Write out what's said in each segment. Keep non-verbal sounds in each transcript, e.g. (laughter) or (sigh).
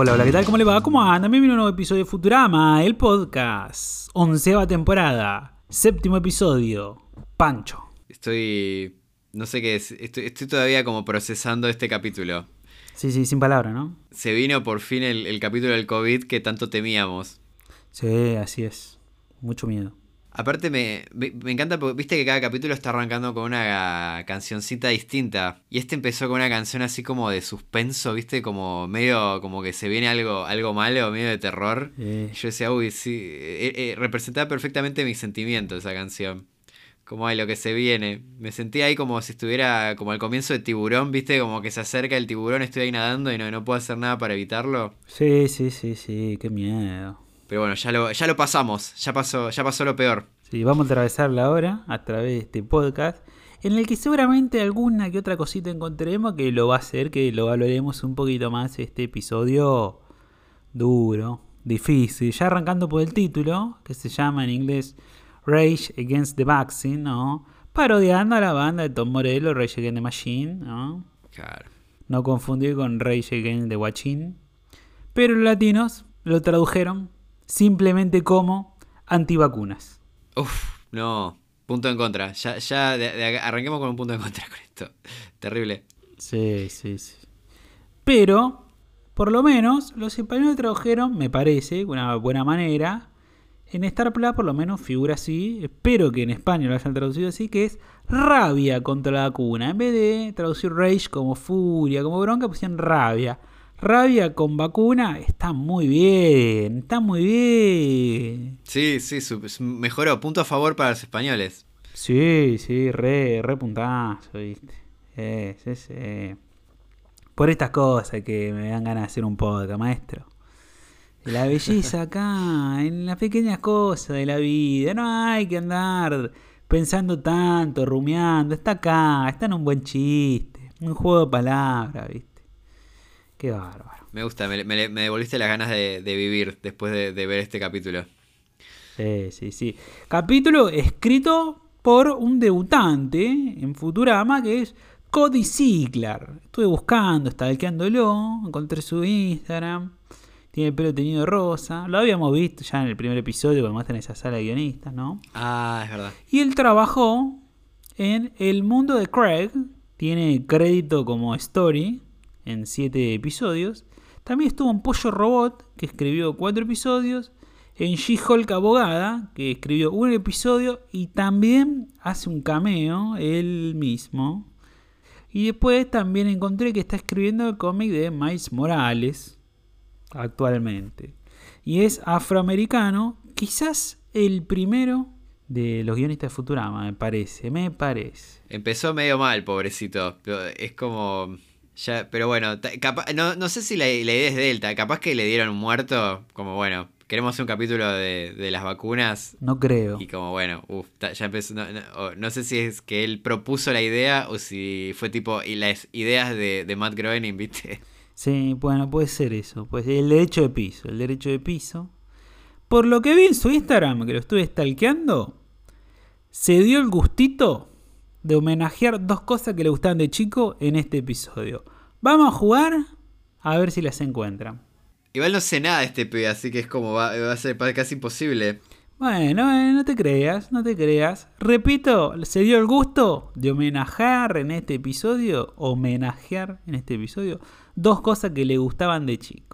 Hola, hola, ¿qué tal? ¿Cómo le va? ¿Cómo anda? Me viene un nuevo episodio de Futurama, el podcast. Onceava temporada, séptimo episodio, Pancho. Estoy. No sé qué es. Estoy, estoy todavía como procesando este capítulo. Sí, sí, sin palabra, ¿no? Se vino por fin el, el capítulo del COVID que tanto temíamos. Sí, así es. Mucho miedo. Aparte me, me, me encanta porque viste que cada capítulo está arrancando con una cancioncita distinta. Y este empezó con una canción así como de suspenso, viste, como medio como que se viene algo, algo malo, medio de terror. Sí. Y yo decía, uy, sí, eh, eh, representaba perfectamente mis sentimientos esa canción. Como ay, lo que se viene. Me sentí ahí como si estuviera como al comienzo de tiburón, viste, como que se acerca el tiburón, estoy ahí nadando y no, no puedo hacer nada para evitarlo. Sí, sí, sí, sí, qué miedo. Pero bueno, ya lo, ya lo pasamos, ya pasó, ya pasó lo peor. Sí, vamos a atravesarla ahora a través de este podcast, en el que seguramente alguna que otra cosita encontraremos que lo va a hacer, que lo valoremos un poquito más este episodio duro, difícil. Ya arrancando por el título, que se llama en inglés Rage Against the Vaccine, ¿no? Parodiando a la banda de Tom Morello, Rage Against the Machine, ¿no? Claro. No confundir con Rage Against the Watchin. Pero los latinos lo tradujeron simplemente como antivacunas. Uf, no. Punto en contra. Ya, ya de- de- arranquemos con un punto en contra con esto. Terrible. Sí, sí, sí. Pero, por lo menos, los españoles tradujeron, me parece, una buena manera. En Star Plus por lo menos figura así. Espero que en España lo hayan traducido así, que es rabia contra la vacuna. En vez de traducir rage como furia, como bronca, pusieron rabia. Rabia con vacuna está muy bien, está muy bien. Sí, sí, mejoró. Punto a favor para los españoles. Sí, sí, re, re puntazo, viste. Eh, sí, sí. Por estas cosas que me dan ganas de hacer un podcast, maestro. La belleza acá, (laughs) en las pequeñas cosas de la vida. No hay que andar pensando tanto, rumiando. Está acá, está en un buen chiste. Un juego de palabras, viste. Qué bárbaro. Me gusta, me, me- me devolviste las ganas de, de vivir después de, de ver este capítulo. Sí, sí, sí. Capítulo escrito por un debutante en Futurama que es Cody Ziegler. Estuve buscando, stalkeándolo, encontré su Instagram. Tiene el pelo teñido rosa. Lo habíamos visto ya en el primer episodio cuando muestran esa sala de guionistas, ¿no? Ah, es verdad. Y él trabajó en El Mundo de Craig. Tiene crédito como Story en siete episodios. También estuvo en Pollo Robot, que escribió cuatro episodios. En She-Hulk Abogada, que escribió un episodio. Y también hace un cameo él mismo. Y después también encontré que está escribiendo el cómic de Miles Morales actualmente. Y es afroamericano, quizás el primero de los guionistas de Futurama, me parece, me parece. Empezó medio mal, pobrecito. Es como. Ya, pero bueno, no, no sé si la, la idea es Delta. Capaz que le dieron un muerto. Como bueno, queremos hacer un capítulo de, de las vacunas. No creo. Y como bueno, uf, ya empezó. No, no- no sé si es que él propuso la idea o si fue tipo y las ideas de, de Matt Groening, ¿viste? Sí, bueno, puede ser eso. Pues el derecho de piso, el derecho de piso. Por lo que vi en su Instagram, que lo estuve stalkeando, se dio el gustito de homenajear dos cosas que le gustaban de chico en este episodio. Vamos a jugar a ver si las encuentran. Igual no sé nada de este pibe, así que es como va, va a ser casi imposible. Bueno, eh, no te creas, no te creas. Repito, se dio el gusto de homenajear en este episodio, homenajear en este episodio, dos cosas que le gustaban de chico.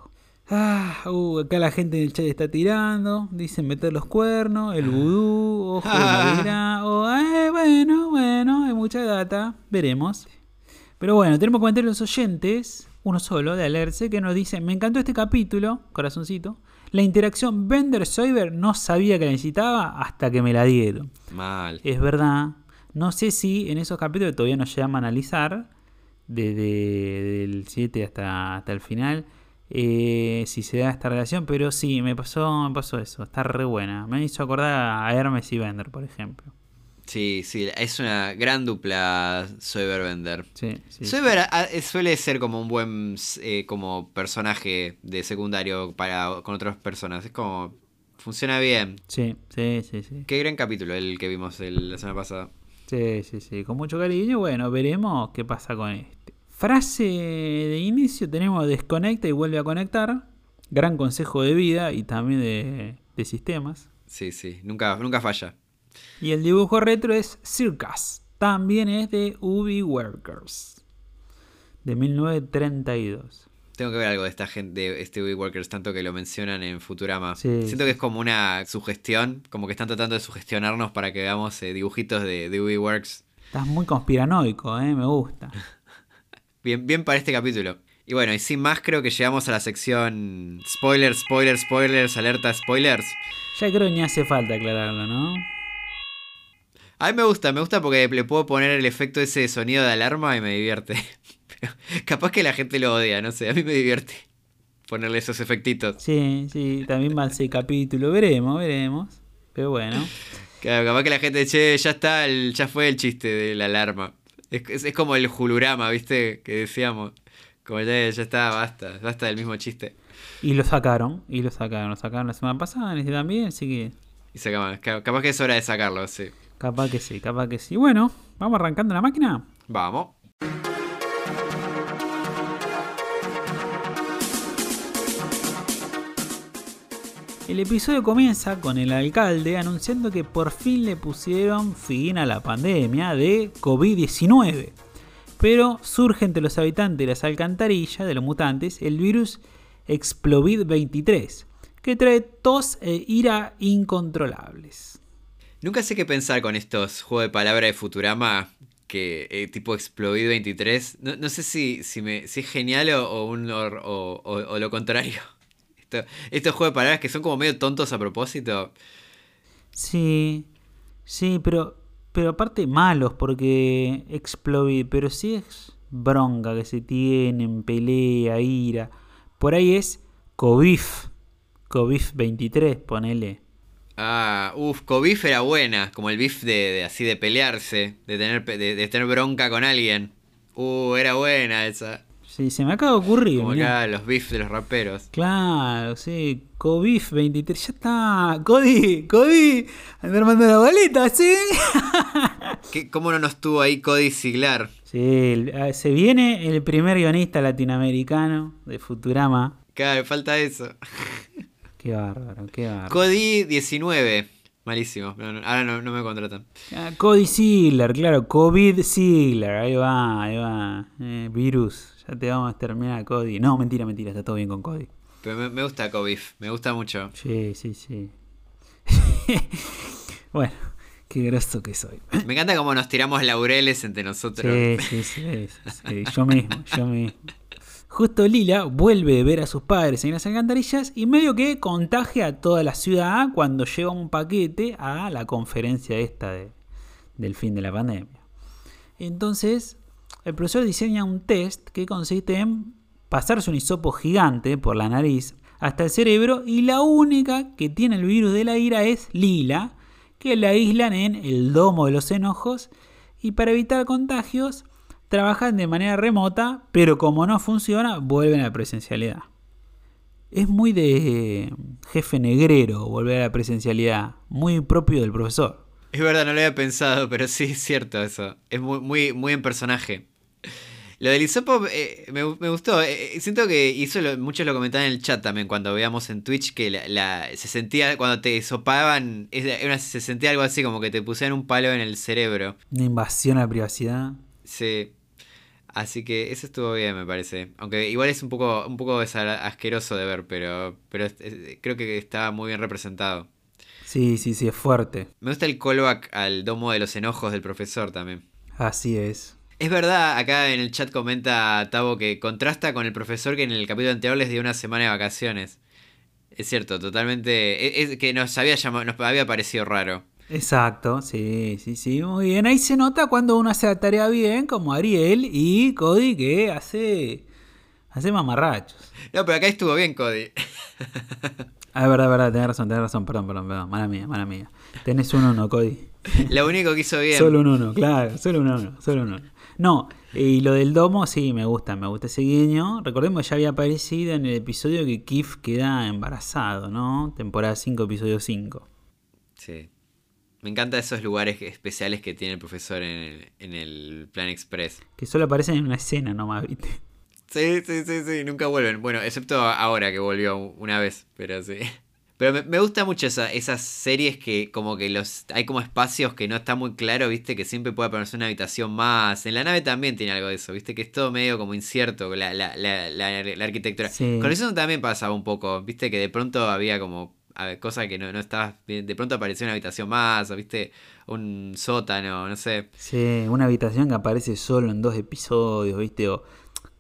Ah, uh, acá la gente en el chat está tirando, dicen meter los cuernos, el vudú, ojo de o, eh, bueno, bueno, hay mucha data, veremos. Pero bueno, tenemos comentarios de los oyentes, uno solo, de Alerce, que nos dice, me encantó este capítulo, corazoncito, la interacción Bender-Soiber no sabía que la necesitaba hasta que me la dieron. Mal. Es verdad, no sé si en esos capítulos todavía nos llegamos a analizar, desde el 7 hasta, hasta el final, eh, si se da esta relación, pero sí, me pasó, me pasó eso, está re buena. Me hizo acordar a Hermes y Bender, por ejemplo. Sí, sí, es una gran dupla Soyber Bender. Sí, sí. Soyber ah, eh, suele ser como un buen eh, como personaje de secundario para con otras personas. Es como funciona bien. Sí, sí, sí, sí. Qué gran capítulo el que vimos el- la semana pasada. Sí, sí, sí, con mucho cariño. Bueno, veremos qué pasa con este. Frase de inicio tenemos desconecta y vuelve a conectar. gran consejo de vida y también de, de sistemas. Sí, sí, nunca, nunca falla. Y el dibujo retro es Circus. También es de Ubi Workers. De 1932. Tengo que ver algo de esta gente, de este Ubi Workers, tanto que lo mencionan en Futurama. Sí, Siento que es como una sugestión, como que están tratando de sugestionarnos para que veamos eh, dibujitos de, de Ubi Works. Estás muy conspiranoico, ¿eh? me gusta. (laughs) Bien, bien para este capítulo. Y bueno, y sin más creo que llegamos a la sección spoilers, spoilers, spoilers, alerta, spoilers. Ya creo que ni hace falta aclararlo, ¿no? A mí me gusta, me gusta porque le puedo poner el efecto ese de sonido de alarma y me divierte. (laughs) Pero capaz que la gente lo odia, no sé, a mí me divierte ponerle esos efectitos. Sí, sí, también va el seis capítulo. Veremos, veremos. Pero bueno. Claro, capaz que la gente, che, ya está, el, ya fue el chiste de la alarma. Es, es, es como el julurama, ¿viste? Que decíamos. Como ya, ya está, basta, basta del mismo chiste. Y lo sacaron, y lo sacaron, lo sacaron la semana pasada, este también, así que Y sacamos, ca- capaz que es hora de sacarlo, sí. capaz que sí, capaz que sí. Bueno, vamos arrancando la máquina. Vamos. El episodio comienza con el alcalde anunciando que por fin le pusieron fin a la pandemia de COVID-19. Pero surge entre los habitantes de las alcantarillas de los mutantes el virus Explovid-23, que trae tos e ira incontrolables. Nunca sé qué pensar con estos juegos de palabra de Futurama que eh, tipo Explovid 23. No, sé si, si, me, es genial o, un, o- o lo contrario. Esto- estos juegos de palabras que son como medio tontos a propósito. Sí, sí, pero, pero aparte malos, porque Explovid, pero sí es bronca que se tienen, pelea, ira. Por ahí es Covif, Covif 23, ponele. Ah, uff, Cobif era buena, como el beef de, de así de pelearse, de tener, de, de tener bronca con alguien. Uh, era buena esa. Sí, se me acaba de ocurrir. Como mirá. acá los beef de los raperos. Claro, sí, Covif 23, ya está. Cody, Cody, anda armando la boleta, ¿sí? (laughs) ¿Qué, ¿Cómo no nos tuvo ahí Cody Siglar? Sí, ah, se viene el primer guionista latinoamericano de Futurama. Claro, falta eso. Qué bárbaro, qué bárbaro. Cody 19. Malísimo. No, no, ahora no, no me contratan. Ah, Cody Ziegler, claro, COVID Ziegler, ahí va, ahí va. Eh, virus, ya te vamos a terminar, Cody. No, mentira, mentira, está todo bien con Cody. Pero me, me gusta Cobif, me gusta mucho. Sí, sí, sí. (laughs) bueno, qué grosso que soy. Me encanta cómo nos tiramos laureles entre nosotros. Sí, sí, sí, sí, sí, yo mismo, yo mismo. Justo Lila vuelve a ver a sus padres en las alcantarillas y medio que contagia a toda la ciudad cuando lleva un paquete a la conferencia esta de- del fin de la pandemia. Entonces, el profesor diseña un test que consiste en pasarse un hisopo gigante por la nariz hasta el cerebro y la única que tiene el virus de la ira es Lila, que la aíslan en el domo de los enojos y para evitar contagios trabajan de manera remota, pero como no funciona, vuelven a la presencialidad. Es muy de jefe negrero volver a la presencialidad, muy propio del profesor. Es verdad, no lo había pensado, pero sí es cierto eso. Es muy, muy, muy en personaje. Lo del hisopo eh, me, me gustó. Eh, eh, siento que hizo lo- muchos lo comentaban en el chat también cuando veíamos en Twitch que la, la- se sentía cuando te sopaban, es- era se sentía algo así como que te pusieran un palo en el cerebro. Una invasión a la privacidad. Sí. Así que eso estuvo bien, me parece. Aunque igual es un poco, un poco asqueroso de ver, pero, pero es- es- creo que estaba muy bien representado. Sí, sí, sí, es fuerte. Me gusta el callback al domo de los enojos del profesor también. Así es. Es verdad, acá en el chat comenta Tavo que contrasta con el profesor que en el capítulo anterior les dio una semana de vacaciones. Es cierto, totalmente. Es, es que nos había llamado, nos había parecido raro. Exacto, sí, sí, sí, muy bien. Ahí se nota cuando uno hace la tarea bien, como Ariel y Cody que hace, hace mamarrachos. No, pero acá estuvo bien, Cody. Ah, es verdad, verdad, tenés razón, tenés razón, perdón, perdón, perdón, mala mía, mala mía. Tenés un uno, Cody. Lo único que hizo bien. Solo un uno, claro, solo un uno, solo un uno. No, y lo del domo, sí, me gusta, me gusta ese guiño. Recordemos que ya había aparecido en el episodio que Kif queda embarazado, ¿no? Temporada 5, episodio 5. Sí. Me encantan esos lugares especiales que tiene el profesor en el, en el Plan Express. Que solo aparecen en una escena nomás, ¿viste? Sí, sí, sí, sí, nunca vuelven. Bueno, excepto ahora que volvió una vez, pero sí. Pero me, me gusta mucho esa, esas series que como que los hay como espacios que no está muy claro, viste, que siempre puede ponerse una habitación más. En la nave también tiene algo de eso, viste, que es todo medio como incierto la, la, la, la, arquitectura. Sí. Con eso también pasaba un poco, viste, que de pronto había como a ver, cosas que no, no estaba bien. De pronto apareció una habitación más, o viste, un sótano, no sé. Sí, una habitación que aparece solo en dos episodios, viste, o...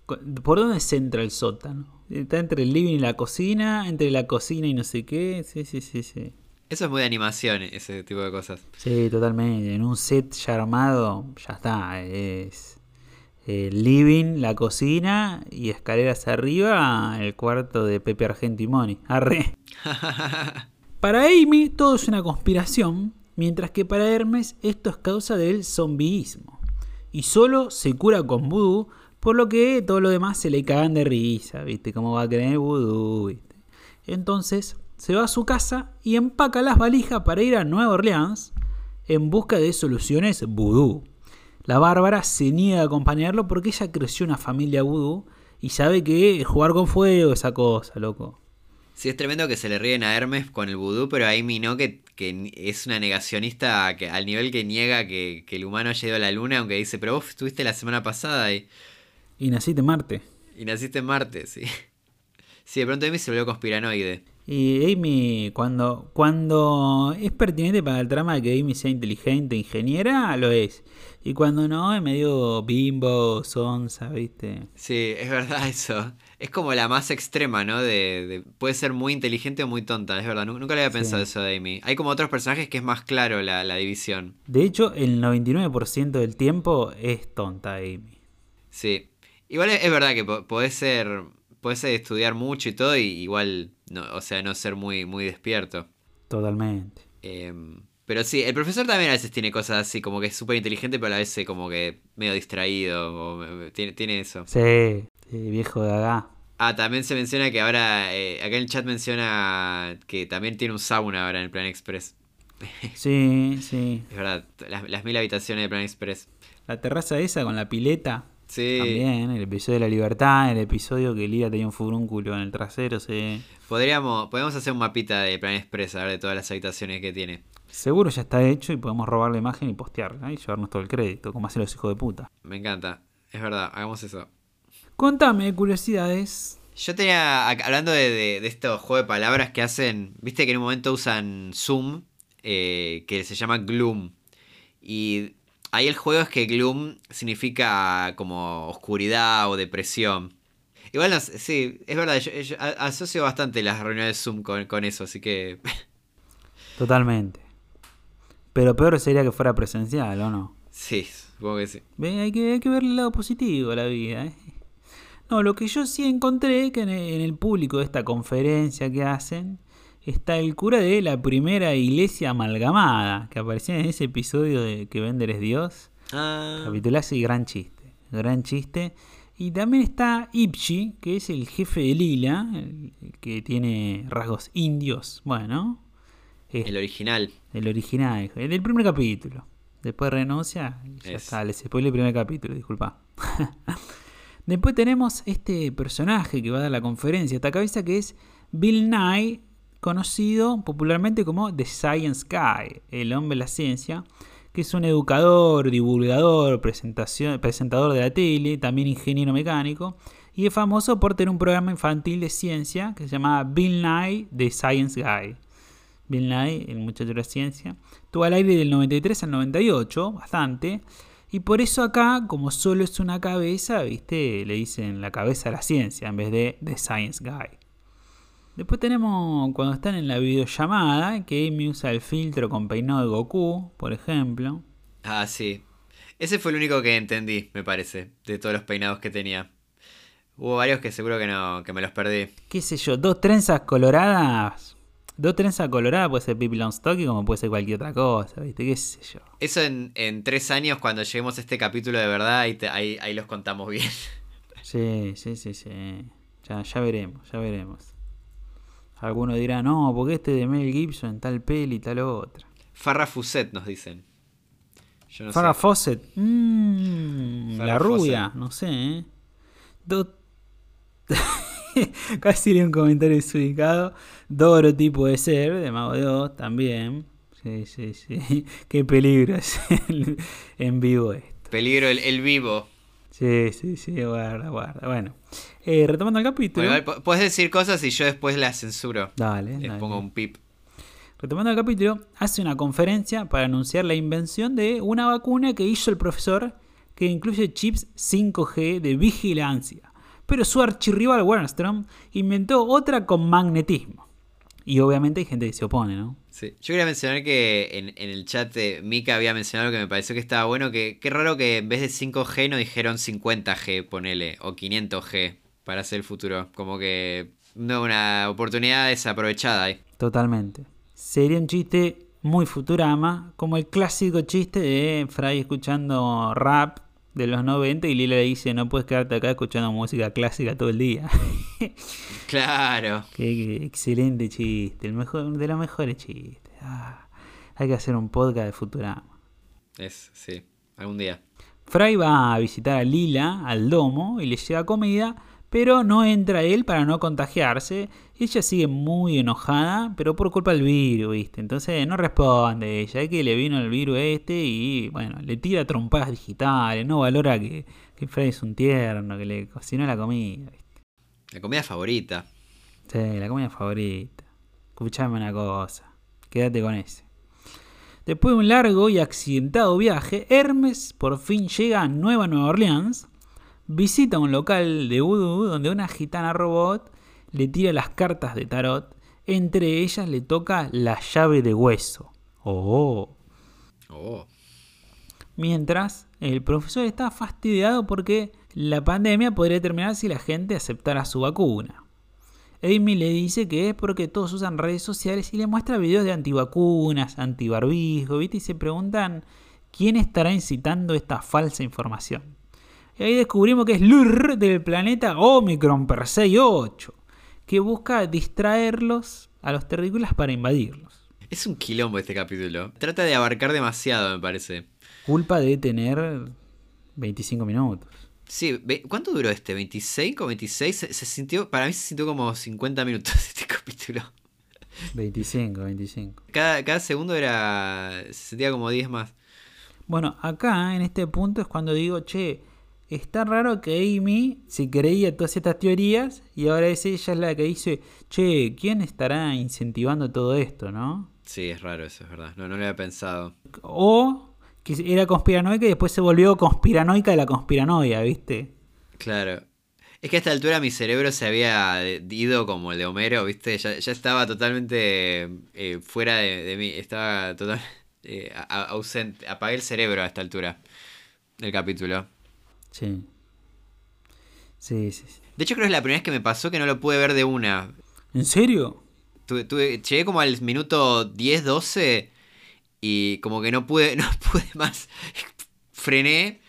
¿Por dónde se entra el sótano? Está entre el living y la cocina, entre la cocina y no sé qué. Sí, sí, sí, sí. Eso es muy de animación, ese tipo de cosas. Sí, totalmente. En un set ya armado, ya está. Es el living, la cocina y escaleras arriba, el cuarto de Pepe Argento y Moni. Arre. (laughs) para Amy todo es una conspiración, mientras que para Hermes esto es causa del zombiismo. Y solo se cura con vudú por lo que todo lo demás se le cagan de risa, ¿viste? ¿Cómo va a creer vudú, ¿viste? Entonces se va a su casa y empaca las valijas para ir a Nueva Orleans en busca de soluciones vudú. La Bárbara se niega a acompañarlo porque ella creció en una familia vudú y sabe que jugar con fuego esa cosa, loco. Sí, es tremendo que se le ríen a Hermes con el vudú, pero a Amy no, que, que es una negacionista que, al nivel que niega que, que, el humano haya ido a la luna, aunque dice, pero vos estuviste la semana pasada y y naciste en Marte. Y naciste en Marte, sí. (laughs) Sí, de pronto Amy se volvió conspiranoide. Y Amy, cuando, cuando es pertinente para el trama de que Amy sea inteligente, ingeniera, lo es. Y cuando no, es medio bimbo, sonsa, ¿viste? Sí, es verdad (laughs) eso. Es como la más extrema, ¿no? De, de, puede ser muy inteligente o muy tonta, es verdad. Nunca le había pensado sí. eso de Amy. Hay como otros personajes que es más claro la, la división. De hecho, el 99% del tiempo es tonta Amy. Sí, Igual es, verdad que podés ser, podés estudiar mucho y todo, y igual, no, o sea, no ser muy, muy despierto. Totalmente. Eh, pero sí, el profesor también a veces tiene cosas así, como que es súper inteligente, pero a veces como que medio distraído, o tiene, tiene eso. Sí, sí, viejo de acá. Ah, también se menciona que ahora, eh, acá en el chat menciona que también tiene un sauna ahora en el Plan Express. (laughs) Sí, sí. Es verdad, las, las mil habitaciones de Plan Express. La terraza esa con la pileta. Sí. También, el episodio de la libertad, el episodio que Lira tenía un furúnculo en el trasero, sí. Podríamos, podemos hacer un mapita de Plan Express, a ver, de todas las habitaciones que tiene. Seguro ya está hecho y podemos robar la imagen y postearla y llevarnos todo el crédito, como hacen los hijos de puta. Me encanta, es verdad, hagamos eso. Contame, curiosidades. Yo tenía, hablando de, de, de estos juegos de palabras que hacen, viste que en un momento usan Zoom, eh, que se llama Gloom. Y Ahí el juego es que gloom significa como oscuridad o depresión. Igual, no, sí, es verdad, yo, yo, asocio bastante las reuniones de Zoom con, con eso, así que... (laughs) Totalmente. Pero peor sería que fuera presencial, ¿o no? Sí, supongo que sí. Hay, que, hay que ver el lado positivo de la vida. ¿eh? No, lo que yo sí encontré que en el público de esta conferencia que hacen está el cura de la primera iglesia amalgamada, que aparecía en ese episodio de Que Vender es Dios. Ah. Capitulazo y gran chiste. Gran chiste. Y también está Ipchi, que es el jefe de Lila, que tiene rasgos indios. Bueno. Es el original. El original, el del primer capítulo. Después renuncia y ya es. está, les spoilé el primer capítulo, disculpa. (laughs) Después tenemos este personaje que va a dar la conferencia, esta cabeza que es Bill Nye, conocido popularmente como The Science Guy, el hombre de la ciencia, que es un educador, divulgador, presentador de la tele, también ingeniero mecánico, y es famoso por tener un programa infantil de ciencia que se llama Bill Nye, The Science Guy. Bill Nye, el muchacho de la ciencia, estuvo al aire del 93 al 98, bastante, y por eso acá, como solo es una cabeza, viste, le dicen la cabeza de la ciencia en vez de The Science Guy. Después tenemos cuando están en la videollamada, que Amy usa el filtro con peinado de Goku, por ejemplo. Ah, sí. Ese fue el único que entendí, me parece, de todos los peinados que tenía. Hubo varios que seguro que no, que me los perdí. ¿Qué sé yo? Dos trenzas coloradas. Dos trenzas coloradas puede ser Pippi Longstocking como puede ser cualquier otra cosa, ¿viste? ¿Qué sé yo? Eso en, en tres años, cuando lleguemos a este capítulo de verdad, ahí, te, ahí, ahí los contamos bien. Sí, sí, sí, sí. Ya, ya veremos, ya veremos. Algunos dirán, no, porque este de Mel Gibson, tal peli y tal otra. Farrah Fawcett nos dicen. Yo no Farrah Fawcett. Mmm, la rubia, Fawcett. no sé, ¿eh? Do, (laughs) Casi era un comentario desubicado. Dorothy puede ser, de Mago de Oz también. Sí, sí, sí. (laughs) Qué peligro es en vivo esto. Peligro el, el vivo. Sí, sí, sí, guarda, guarda. Bueno, eh, retomando el capítulo. Bueno, puedes decir cosas y yo después las censuro. Dale, Les dale. pongo un pip. Retomando el capítulo, hace una conferencia para anunciar la invención de una vacuna que hizo el profesor que incluye chips 5G de vigilancia. Pero su archirrival Wernstrom inventó otra con magnetismo. Y obviamente hay gente que se opone, ¿no? Sí. Yo quería mencionar que en, en el chat Mika había mencionado que me pareció que estaba bueno. Que qué raro que en vez de 5G no dijeron 50G, ponele, o 500G para hacer el futuro. Como que no una oportunidad desaprovechada ahí. Totalmente. Sería un chiste muy Futurama, como el clásico chiste de Fry escuchando rap de los 90 y Lila le dice, no puedes quedarte acá escuchando música clásica todo el día. (laughs) Claro. Qué, qué excelente chiste, el mejor, de los mejores chistes. Ah, hay que hacer un podcast de Futurama. Es, sí. Algún día. Fry va a visitar a Lila al domo y le lleva comida, pero no entra él para no contagiarse. Ella sigue muy enojada, pero por culpa del virus, ¿viste? Entonces no responde ella, es que le vino el virus este y bueno, le tira trompadas digitales, no valora que, que Fry es un tierno, que le cocinó la comida. ¿viste? La comida favorita. Sí, la comida favorita. Escuchame una cosa. Quédate con ese. Después de un largo y accidentado viaje, Hermes por fin llega a Nueva Nueva Orleans, visita un local de vudú donde una gitana robot le tira las cartas de tarot, entre ellas le toca la llave de hueso. Oh. Oh. Mientras, el profesor está fastidiado porque la pandemia podría terminar si la gente aceptara su vacuna. Amy le dice que es porque todos usan redes sociales y le muestra videos de antivacunas, antibarbijo, ¿viste? Y se preguntan quién estará incitando esta falsa información. Y ahí descubrimos que es Lur del planeta Omicron Persei 8, que busca distraerlos a los terrícolas para invadirlos. Es un quilombo este capítulo. Trata de abarcar demasiado, me parece. Culpa de tener 25 minutos. Sí, ¿cuánto duró este? ¿25 o 26? Se, se sintió, para mí se sintió como 50 minutos (laughs) este capítulo. 25, 25. Cada, cada segundo era. se sentía como 10 más. Bueno, acá en este punto es cuando digo, che, está raro que Amy se creía todas estas teorías y ahora es ella la que dice, che, ¿quién estará incentivando todo esto, no? Sí, es raro eso, es verdad. No, no lo había pensado. O que era conspiranoica y después se volvió conspiranoica de la conspiranoia, ¿viste? Claro. Es que a esta altura mi cerebro se había ido como el de Homero, ¿viste? Ya, ya estaba totalmente eh, fuera de, de mí. Estaba totalmente (laughs) ausente. Apagué el cerebro a esta altura del capítulo. Sí. Sí, sí, sí. De hecho, creo que es la primera vez que me pasó que no lo pude ver de una. ¿En serio? Tuve, tuve- llegué como al minuto 10, 12 y como que no pude, (laughs) no pude más. Frené,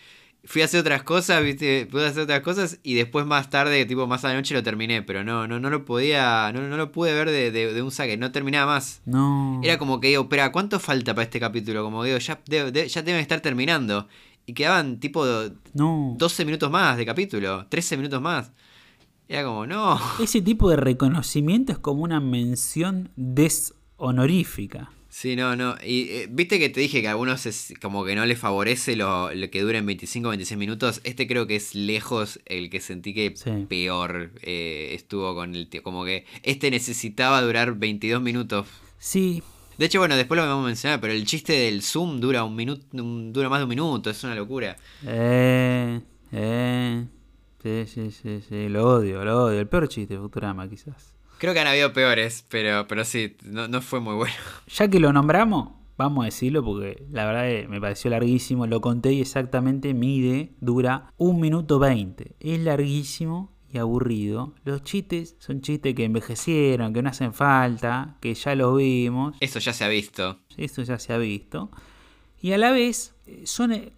fui a hacer otras cosas, ¿viste? Pude hacer otras cosas y después más tarde, tipo más a la noche lo terminé, pero no, no, no lo podía, no, no lo pude ver de, de- de un saque, no terminaba más. No. Era como que digo, espera, ¿cuánto falta para este capítulo? Como digo, ya, de- ya deben estar terminando. Y quedaban tipo No. 12 minutos más de capítulo, 13 minutos más. Era como, no. Ese tipo de reconocimiento es como una mención deshonorífica. Sí, no, no. Y eh, viste que te dije que a algunos es como que no les favorece lo, lo que duren 25 26 minutos. Este creo que es lejos el que sentí que Sí. peor eh, estuvo con el tío. Como que este necesitaba durar 22 minutos. Sí, De hecho, bueno, después lo vamos a mencionar, pero el chiste del Zoom dura un minuto, dura más de un minuto, es una locura. Eh, eh. Sí, sí, sí, sí. Lo odio, lo odio. El peor chiste de Futurama, quizás. Creo que han habido peores, pero, pero sí, no, no fue muy bueno. (laughs) Ya que lo nombramos, vamos a decirlo porque la verdad me pareció larguísimo. Lo conté y exactamente mide, dura un minuto 20. Es larguísimo y aburrido. Los chistes son chistes que envejecieron, que no hacen falta, que ya los vimos. Eso ya se ha visto. Esto ya se ha visto. Y a la vez eh, son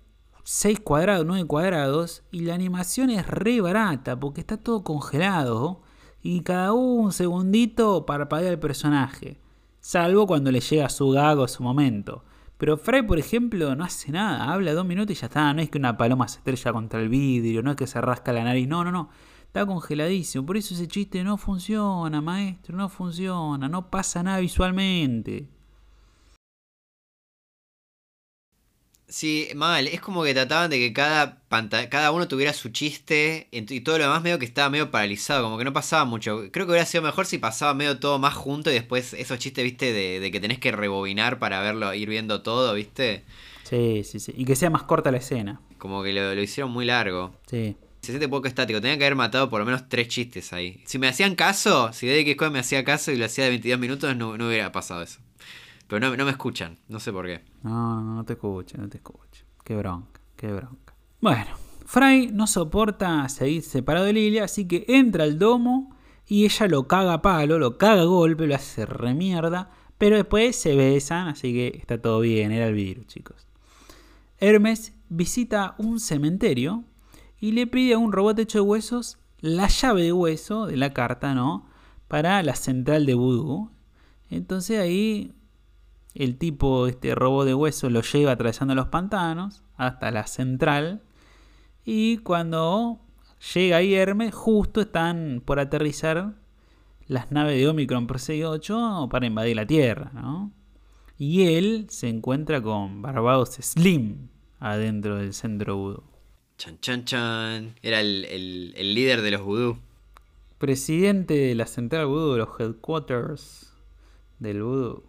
6 cuadrados, 9 cuadrados. Y la animación es re barata porque está todo congelado. Y cada un segundito parpadea el personaje. Salvo cuando le llega su gag o su momento. Pero Fry, por ejemplo, no hace nada. Habla dos minutos y ya está. No es que una paloma se estrella contra el vidrio. No es que se rasca la nariz. No, no, no. Está congeladísimo. Por eso ese chiste no funciona, maestro, no funciona. No pasa nada visualmente. Sí, mal. Es como que trataban de que cada, cada uno tuviera su chiste y todo lo demás medio que estaba medio paralizado, como que no pasaba mucho. Creo que hubiera sido mejor si pasaba medio todo más junto y después esos chistes, viste, de, que tenés que rebobinar para verlo, ir viendo todo, viste. Sí, sí, sí. Y que sea más corta la escena. Como que lo, hicieron muy largo. Sí. Se siente poco estático. Tenía que haber matado por lo menos tres chistes ahí. Si me hacían caso, si Daddy Code me hacía caso y lo hacía de 22 minutos, no, no hubiera pasado eso. Pero no, no, me escuchan, no sé por qué. No, no, no te escuchan, no te escuchan. Qué bronca, qué bronca. Bueno, Fry no soporta seguir separado de Lilia, así que entra al domo y ella lo caga a palo, lo caga a golpe, lo hace remierda. Pero después se besan, así que está todo bien, era el virus, chicos. Hermes visita un cementerio y le pide a un robot hecho de huesos la llave de hueso de la carta, ¿no? Para la central de vudú. Entonces ahí el tipo, este robot de hueso, lo lleva atravesando los pantanos hasta la central. Y cuando llega ahí Hermes, justo están por aterrizar las naves de Omicron Perseguido 8 para invadir la Tierra, ¿no? Y él se encuentra con Barbados Slim adentro del centro vudú. Chan, chan, chan. Era el, el líder de los vudú. Presidente de la central vudú, de los headquarters del vudú.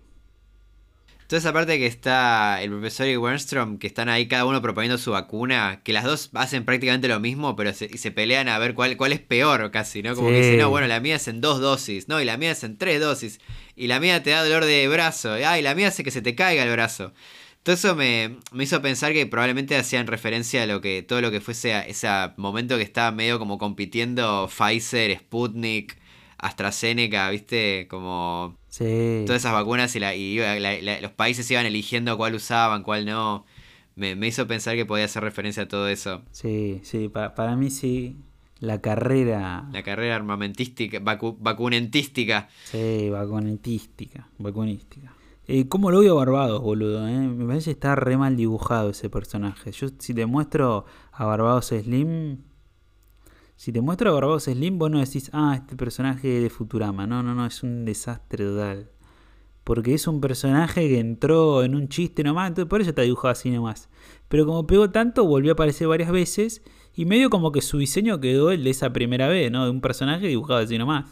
Toda esa parte que está el profesor y Wernstrom, que están ahí cada uno proponiendo su vacuna, que las dos hacen prácticamente lo mismo, pero se, se pelean a ver cuál, cuál es peor casi, ¿no? Como que dicen, no, bueno, la mía es en dos dosis, no, y la mía es en tres dosis, y la mía te da dolor de brazo, y la mía hace que se te caiga el brazo. Todo eso me, hizo pensar que probablemente hacían referencia a lo que todo lo que fuese ese momento que estaba medio como compitiendo Pfizer, Sputnik, AstraZeneca, ¿viste? Como Todas esas vacunas y, los países iban eligiendo cuál usaban, cuál no. Me, hizo pensar que podía hacer referencia a todo eso. Sí, sí, para mí sí. La carrera. La carrera armamentística, vacunentística. Sí, vacunentística, vacunística. Eh, ¿Cómo lo veo a Barbados, boludo? Eh? Me parece que está re mal dibujado ese personaje. Yo si te muestro a Barbados Slim, si te muestro a Barbados Slim, vos no decís, ah, este personaje de Futurama. No, no, no, es un desastre total. Porque es un personaje que entró en un chiste nomás, entonces por eso está dibujado así nomás. Pero como pegó tanto, volvió a aparecer varias veces. Y medio como que su diseño quedó el de esa primera vez, ¿no? De un personaje dibujado así nomás.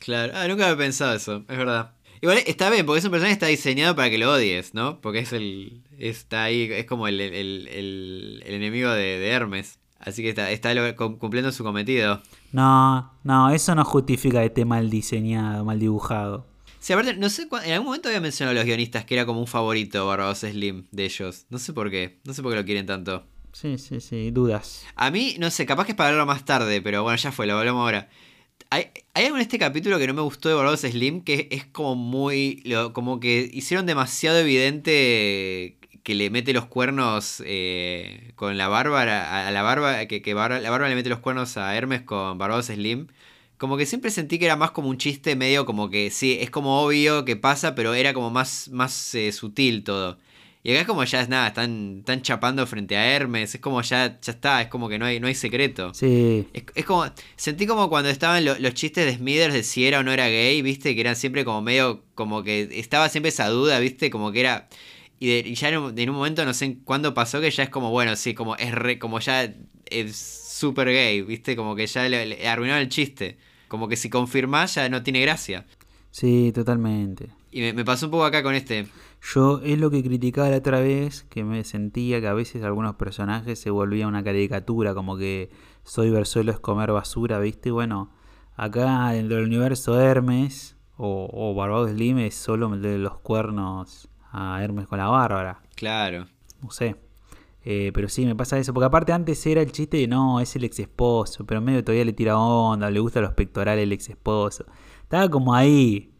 Claro, ah, nunca había pensado eso, es verdad. Igual está bien, porque es un personaje que está diseñado para que lo odies, ¿no? Porque es el. Está ahí, es como el, enemigo de Hermes. Así que está, está cumpliendo su cometido. No, no, eso no justifica que esté mal diseñado, mal dibujado. Sí, aparte, no sé, en algún momento había mencionado a los guionistas que era como un favorito Barbados Slim de ellos. No sé por qué, no sé por qué lo quieren tanto. Sí, sí, sí, dudas. A mí, no sé, capaz que es para hablarlo más tarde, pero bueno, ya fue, lo volvemos ahora. Hay, hay, algo en este capítulo que no me gustó de Barbados Slim que es como muy. como que hicieron demasiado evidente que le mete los cuernos eh, con la bárbara, a, la barba, que, que la bárbara le mete los cuernos a Hermes con Barbados Slim. Como que siempre sentí que era más como un chiste medio como que sí, es como obvio que pasa, pero era como más, más eh, sutil todo. Y acá es como ya es nada, están, están chapando frente a Hermes, es como ya, ya está, es como que no hay, no hay secreto. Sí. Es, como, sentí como cuando estaban los chistes de Smithers de si era o no era gay, viste, que eran siempre como medio, como que estaba siempre esa duda, viste, como que era, y, ya en un, momento, no sé cuándo pasó, que ya es como, bueno, sí, como es re, como ya es súper gay, ¿viste? Como que ya le, arruinó el chiste. Como que si confirmás ya no tiene gracia. Sí, totalmente. Y me, pasó un poco acá con este. Yo es lo que criticaba la otra vez, que me sentía que a veces algunos personajes se volvían una caricatura, como que soy Versuelo es comer basura, ¿viste? Bueno, acá dentro del universo Hermes o, o Barbados Slim es solo de los cuernos a Hermes con la Bárbara. Claro. No sé. Eh, pero sí, me pasa eso. Porque aparte antes era el chiste de no, es el ex esposo. Pero medio todavía le tira onda, le gusta los pectorales el ex esposo. Estaba como ahí.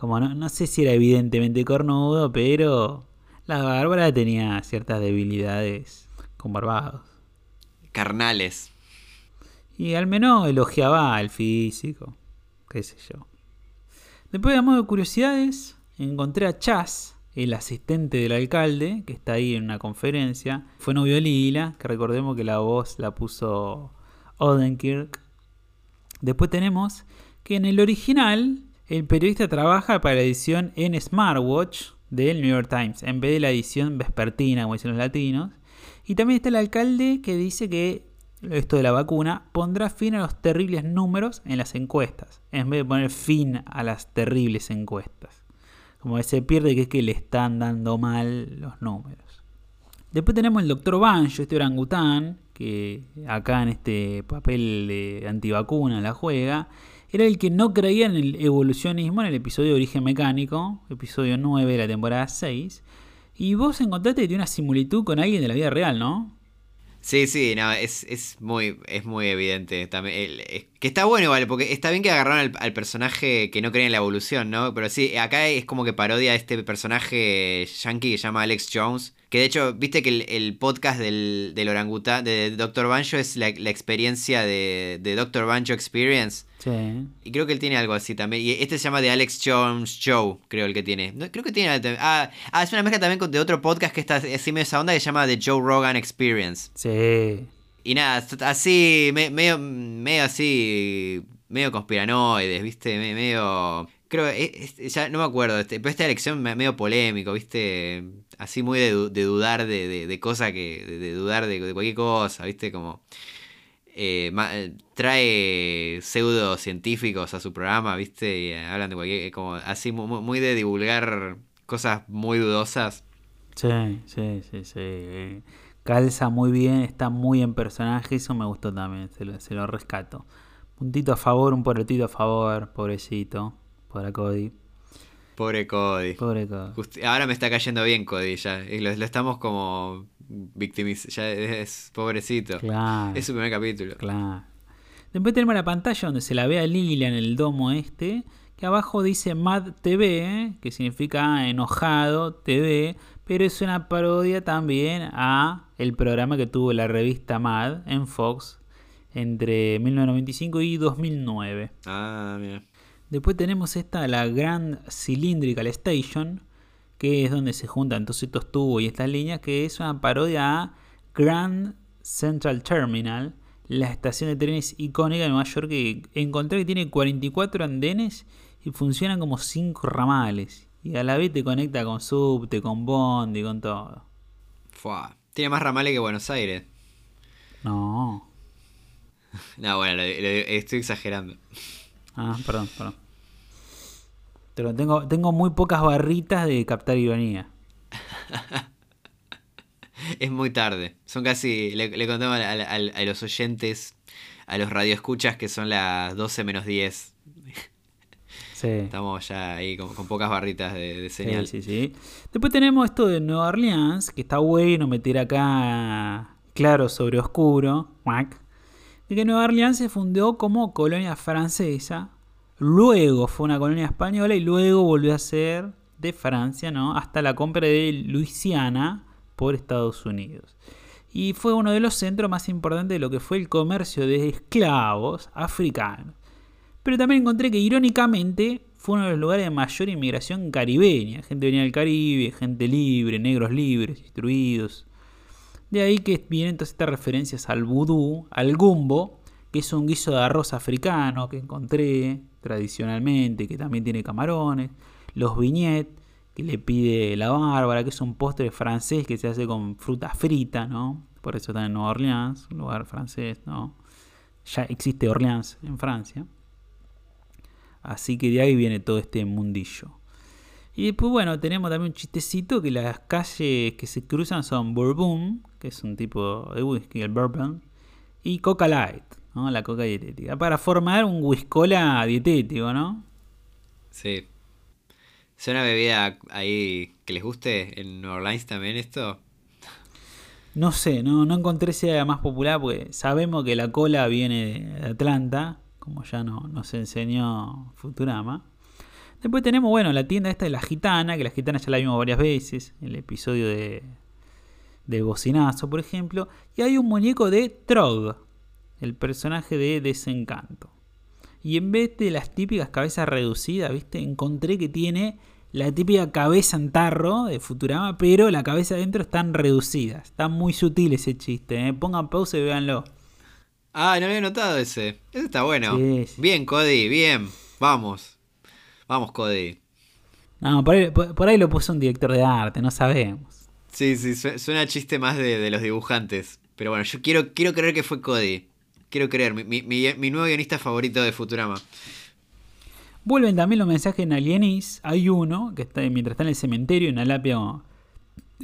Como no, no sé si era evidentemente cornudo, pero la Bárbara tenía ciertas debilidades con Barbados. Carnales. Y al menos elogiaba el físico. Qué sé yo. Después de modo de curiosidades, encontré a Chas el asistente del alcalde, que está ahí en una conferencia, fue novio de Lila, que recordemos que la voz la puso Odenkirk. Después tenemos que en el original el periodista trabaja para la edición en Smartwatch del New York Times, en vez de la edición vespertina, como dicen los latinos. Y también está el alcalde que dice que esto de la vacuna pondrá fin a los terribles números en las encuestas, en vez de poner fin a las terribles encuestas. Como se pierde que es que le están dando mal los números. Después tenemos el doctor Banjo, este orangután, que acá en este papel de antivacuna la juega, era el que no creía en el evolucionismo en el episodio de Origen Mecánico, episodio 9 de la temporada 6. Y vos encontraste que tiene una similitud con alguien de la vida real, ¿no? Sí, sí, no, es, es, muy, es muy evidente. También, que está bueno igual, porque está bien que agarraron al, al, personaje que no cree en la evolución, ¿no? Pero sí, acá es como que parodia a este personaje yankee que se llama Alex Jones, que de hecho, viste que el, el podcast del, del orangután, de Dr. Banjo, es la, la experiencia de, de Dr. Banjo Experience. Sí. Y creo que él tiene algo así también. Y este se llama The Alex Jones Show, creo el que tiene. No, creo que tiene. Ah, ah, es una mezcla también con, de otro podcast que está así medio esa onda que se llama The Joe Rogan Experience. Sí. Y nada, así, me, medio, medio así, medio conspiranoides, viste, medio... Creo, es, es, ya no me acuerdo, este, pero esta elección medio polémico, viste, así muy de, dudar de, de, de cosas que, de, dudar de, cualquier cosa, viste, como... Eh, ma, trae pseudocientíficos a su programa, ¿viste? Y hablan de cualquier. como así, muy, muy de divulgar cosas muy dudosas. Sí, sí, sí, sí. Calza muy bien, está muy en personaje, eso me gustó también, se lo, se lo rescato. Puntito a favor, un porotito a favor, pobrecito, para Cody. Pobre Cody. Pobre Cody. Ahora me está cayendo bien Cody ya. Y lo, lo estamos como victimizando. Ya es pobrecito. Claro. Es su primer capítulo. Claro. Después tenemos la pantalla donde se la ve a Lilia en el domo este. Que abajo dice Mad TV, que significa enojado TV. Pero es una parodia también a el programa que tuvo la revista Mad en Fox entre 1995 y 2009. Ah, mira. Después tenemos esta, la Grand Cylindrical Station, que es donde se juntan todos estos tubos y estas líneas, que es una parodia a Grand Central Terminal, la estación de trenes icónica de Nueva York que encontré que tiene 44 andenes y funcionan como 5 ramales. Y a la vez te conecta con subte, con bondi, con todo. Fua. Tiene más ramales que Buenos Aires. No. (laughs) no, bueno, lo, lo, estoy exagerando. Ah, perdón, perdón. Pero tengo, tengo muy pocas barritas de captar ironía. (laughs) es muy tarde. Son casi. Le, le contamos a, a, a, los oyentes, a los radioescuchas, que son las 12 menos 10. Sí. (laughs) Estamos ya ahí con, con pocas barritas de, de, señal. Sí, sí, sí. Después tenemos esto de Nueva Orleans, que está bueno meter acá claro sobre oscuro. Que Nueva Orleans se fundó como colonia francesa. Luego fue una colonia española y luego volvió a ser de Francia, ¿no? Hasta la compra de Luisiana por Estados Unidos. Y fue uno de los centros más importantes de lo que fue el comercio de esclavos africanos. Pero también encontré que irónicamente fue uno de los lugares de mayor inmigración caribeña. Gente venía del Caribe, gente libre, negros libres, instruidos. De ahí que vienen todas estas referencias al vudú, al gumbo, que es un guiso de arroz africano que encontré tradicionalmente, que también tiene camarones. Los vignettes, que le pide la Bárbara, que es un postre francés que se hace con fruta frita, ¿no? Por eso está en Nueva Orleans, un lugar francés, ¿no? Ya existe Orleans en Francia. Así que de ahí viene todo este mundillo. Y después, bueno, tenemos también un chistecito que las calles que se cruzan son Bourbon, que es un tipo de whisky, el bourbon, y Coca Light, ¿no? La coca dietética. Para formar un whiskola dietético, ¿no? Sí. ¿Es una bebida ahí que les guste en New Orleans también esto? No sé, no, no encontré sea más popular porque sabemos que la cola viene de Atlanta, como ya no, nos enseñó Futurama. Después tenemos, bueno, la tienda esta de la gitana, que la gitana ya la vimos varias veces, el episodio de, de Bocinazo, por ejemplo. Y hay un muñeco de Trog, el personaje de Desencanto. Y en vez de las típicas cabezas reducidas, ¿viste? Encontré que tiene la típica cabeza en tarro de Futurama, pero la cabeza adentro están reducidas. Está muy sutil ese chiste, ¿eh? Pongan pausa y véanlo. Ah, no había notado ese. Ese está bueno. Sí, sí. Bien, Cody, bien. Vamos. Vamos, Cody. No, por ahí, por- por ahí lo puso un director de arte, no sabemos. Sí, sí, su- suena chiste más de, de los dibujantes. Pero bueno, yo quiero, quiero creer que fue Cody. Quiero creer, mi, mi- nuevo guionista favorito de Futurama. Vuelven también los mensajes en Alienis. Hay uno que está mientras está en el cementerio, en lápida con-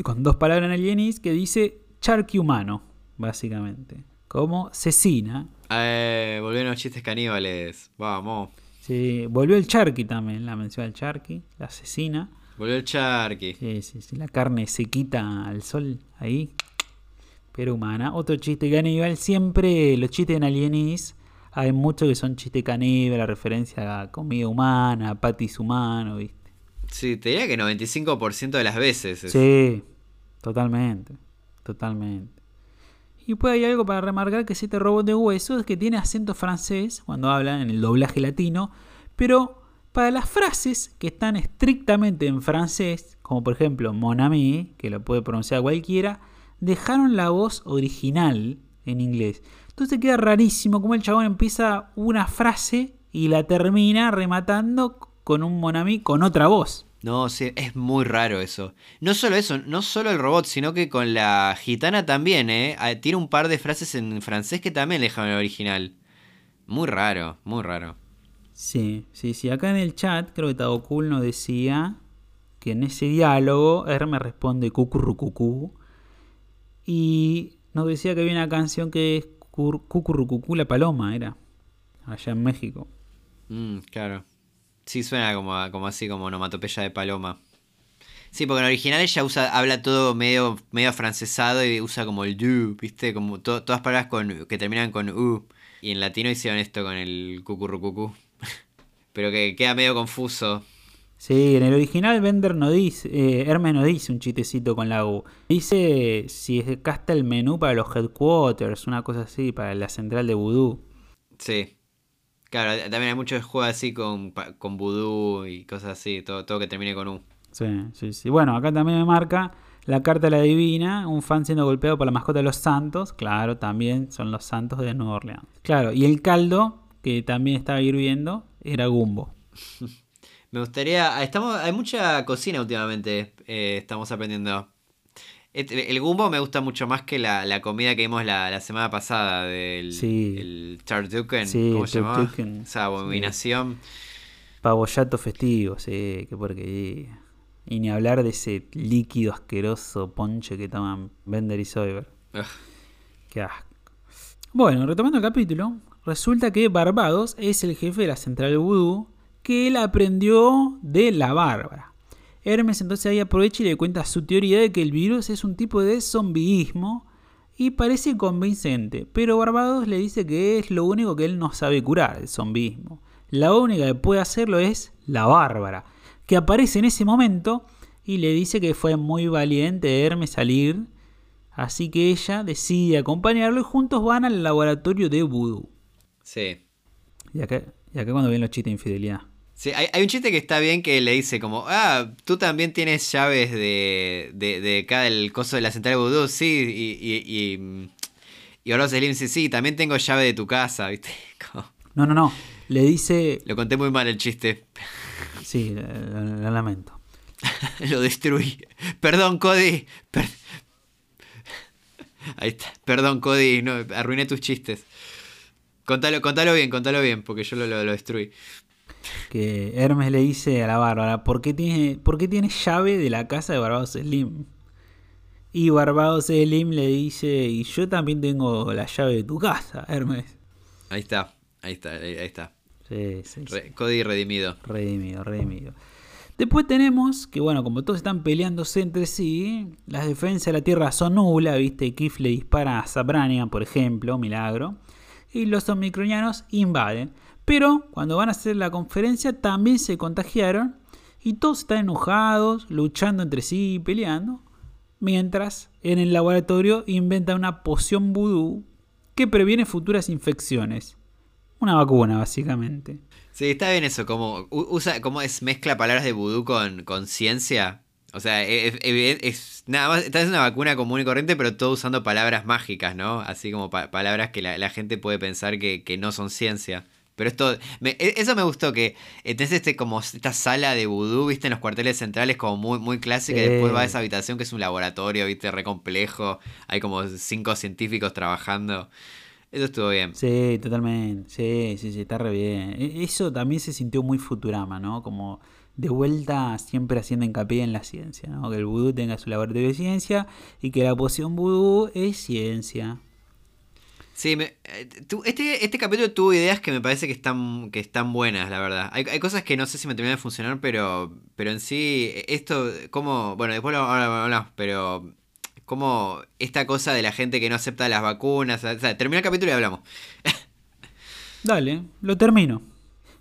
con dos palabras en Alienis, que dice charqui humano, básicamente. Como cecina. Eh, volvieron los chistes caníbales. Vamos. Sí, volvió el charqui también, la mención al charqui, la cecina. Volvió el Charqui. Sí, sí, sí, la carne se quita al sol ahí. Pero humana. Otro chiste caníbal. Siempre los chistes en Alienis hay muchos que son chistes caníbal, la referencia a comida humana, a patis humano, ¿viste? Sí, te diría que 95% de las veces. es- Sí, totalmente. Totalmente. Y pues hay algo para remarcar que es este robot de hueso es que tiene acento francés cuando habla en el doblaje latino, pero para las frases que están estrictamente en francés, como por ejemplo Mon ami, que lo puede pronunciar cualquiera, dejaron la voz original en inglés. Entonces queda rarísimo como el chabón empieza una frase y la termina rematando con un Mon ami con otra voz. No, sí, es muy raro eso. No solo eso, no solo el robot, sino que con la gitana también, ¿eh? Ah, Tiene un par de frases en francés que también le dejaron el original. Muy raro, muy raro. Sí, sí, sí. Acá en el chat, creo que Tadokul nos decía que en ese diálogo Hermes responde cucurrucucú. Y nos decía que había una canción que es cur- cucurrucucú la paloma, era. Allá en México. Mm, claro. Sí, suena como, como así, como onomatopeya de paloma. Sí, porque en original ella usa, habla todo medio, medio afrancesado y usa como el du, ¿viste? Como to- todas palabras con, que terminan con u. Y en latino hicieron esto con el cucurrucucú. (laughs) Pero que queda medio confuso. Sí, en el original Bender no dice, eh, Hermes no dice un chistecito con la U. Dice si está el menú para los headquarters, una cosa así, para la central de vudú. Sí. Claro, también hay muchos juegos así con, con vudú y cosas así, todo, todo que termine con U. Sí, sí, sí. Bueno, acá también me marca la carta de la divina, un fan siendo golpeado por la mascota de los santos. Claro, también son los santos de Nueva Orleans. Claro, y el caldo, que también estaba hirviendo, era Gumbo. (laughs) Me gustaría. Estamos, hay mucha cocina últimamente. eh, estamos aprendiendo. El gumbo me gusta mucho más que la, la comida que vimos la, la semana pasada del Sí. el tartuken. Sí, ¿Cómo se llamaba? Esa abominación. Pavollato festivo, sí, qué porquería. Y ni hablar de ese líquido asqueroso ponche que toman Bender y Soyber. Ugh. Qué asco. Bueno, retomando el capítulo, resulta que Barbados es el jefe de la central vudú que él aprendió de la Bárbara. Hermes entonces ahí aprovecha y le cuenta su teoría de que el virus es un tipo de zombiismo y parece convincente, pero Barbados le dice que es lo único que él no sabe curar, el zombiismo. La única que puede hacerlo es la Bárbara, que aparece en ese momento y le dice que fue muy valiente de Hermes salir Así que ella decide acompañarlo y juntos van al laboratorio de vudú. Sí. Y acá, y acá cuando ven los chistes de infidelidad. Sí, hay, hay un chiste que está bien que le dice como, ah, tú también tienes llaves de, de, de acá del coso de la central de vudú, sí, y, y, y, y Slim dice, sí, también tengo llave de tu casa, (laughs) ¿viste? Como- No, no, no. Le dice... Lo conté muy mal el chiste. Sí, lo, lo lamento. (laughs) Lo destruí. Perdón, Cody. Per- Ahí está. Perdón, Cody. No, arruiné tus chistes. Contalo, contalo bien, contalo bien, porque yo lo, lo, lo destruí. Que Hermes le dice a la Bárbara, ¿por qué tiene, ¿por qué tiene llave de la casa de Barbados Slim? Y Barbados Slim le dice, y yo también tengo la llave de tu casa, Hermes. Ahí está, ahí está, ahí, está. Sí, sí, sí. Re- Cody redimido. Redimido, redimido. Después tenemos que, bueno, como todos están peleándose entre sí, las defensas de la Tierra son nulas, ¿viste? Kif le dispara a Sabrania, por ejemplo, milagro. Y los omicronianos invaden. Pero cuando van a hacer la conferencia también se contagiaron. Y todos están enojados, luchando entre sí y peleando. Mientras en el laboratorio inventan una poción vudú que previene futuras infecciones. Una vacuna, básicamente. Sí, está bien eso, como usa, como es mezcla palabras de vudú con, con ciencia. O sea, es, es- es- nada más, es una vacuna común y corriente, pero todo usando palabras mágicas, ¿no? Así como pa- palabras que la, la gente puede pensar que, que no son ciencia. Pero esto, me- e- eso me gustó, que tenés este, como esta sala de vudú, viste, en los cuarteles centrales, como muy, muy clásica, y después va a esa habitación que es un laboratorio, viste, re complejo, hay como cinco científicos trabajando. Eso estuvo bien. Sí, totalmente. Sí, sí, sí, está re bien. E- Eso también se sintió muy Futurama, ¿no? Como de vuelta siempre haciendo hincapié en la ciencia, ¿no? Que el vudú tenga su laboratorio de ciencia y que la poción vudú es ciencia. Sí, me- eh, tu- este, este capítulo tuvo ideas que me parece que están, que están buenas, la verdad. Hay, hay cosas que no sé si me terminan de funcionar, pero, pero en sí, esto, como, bueno, después lo hablamos, pero como esta cosa de la gente que no acepta las vacunas, o sea, termina el capítulo y hablamos. (laughs) Dale, lo termino.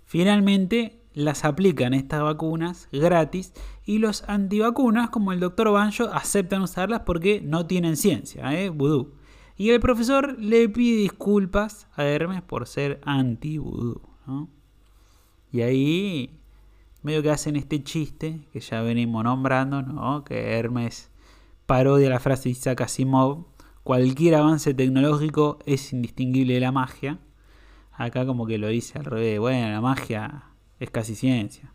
Finalmente las aplican estas vacunas gratis y los antivacunas, como el doctor Banjo, aceptan usarlas porque no tienen ciencia, ¿eh? Vudú. Y el profesor le pide disculpas a Hermes por ser anti-vudú, ¿no? Y ahí medio que hacen este chiste que ya venimos nombrando, ¿no? Que Hermes parodia la frase de Isaac Asimov, cualquier avance tecnológico es indistinguible de la magia. Acá como que lo dice al revés, bueno, la magia es casi ciencia.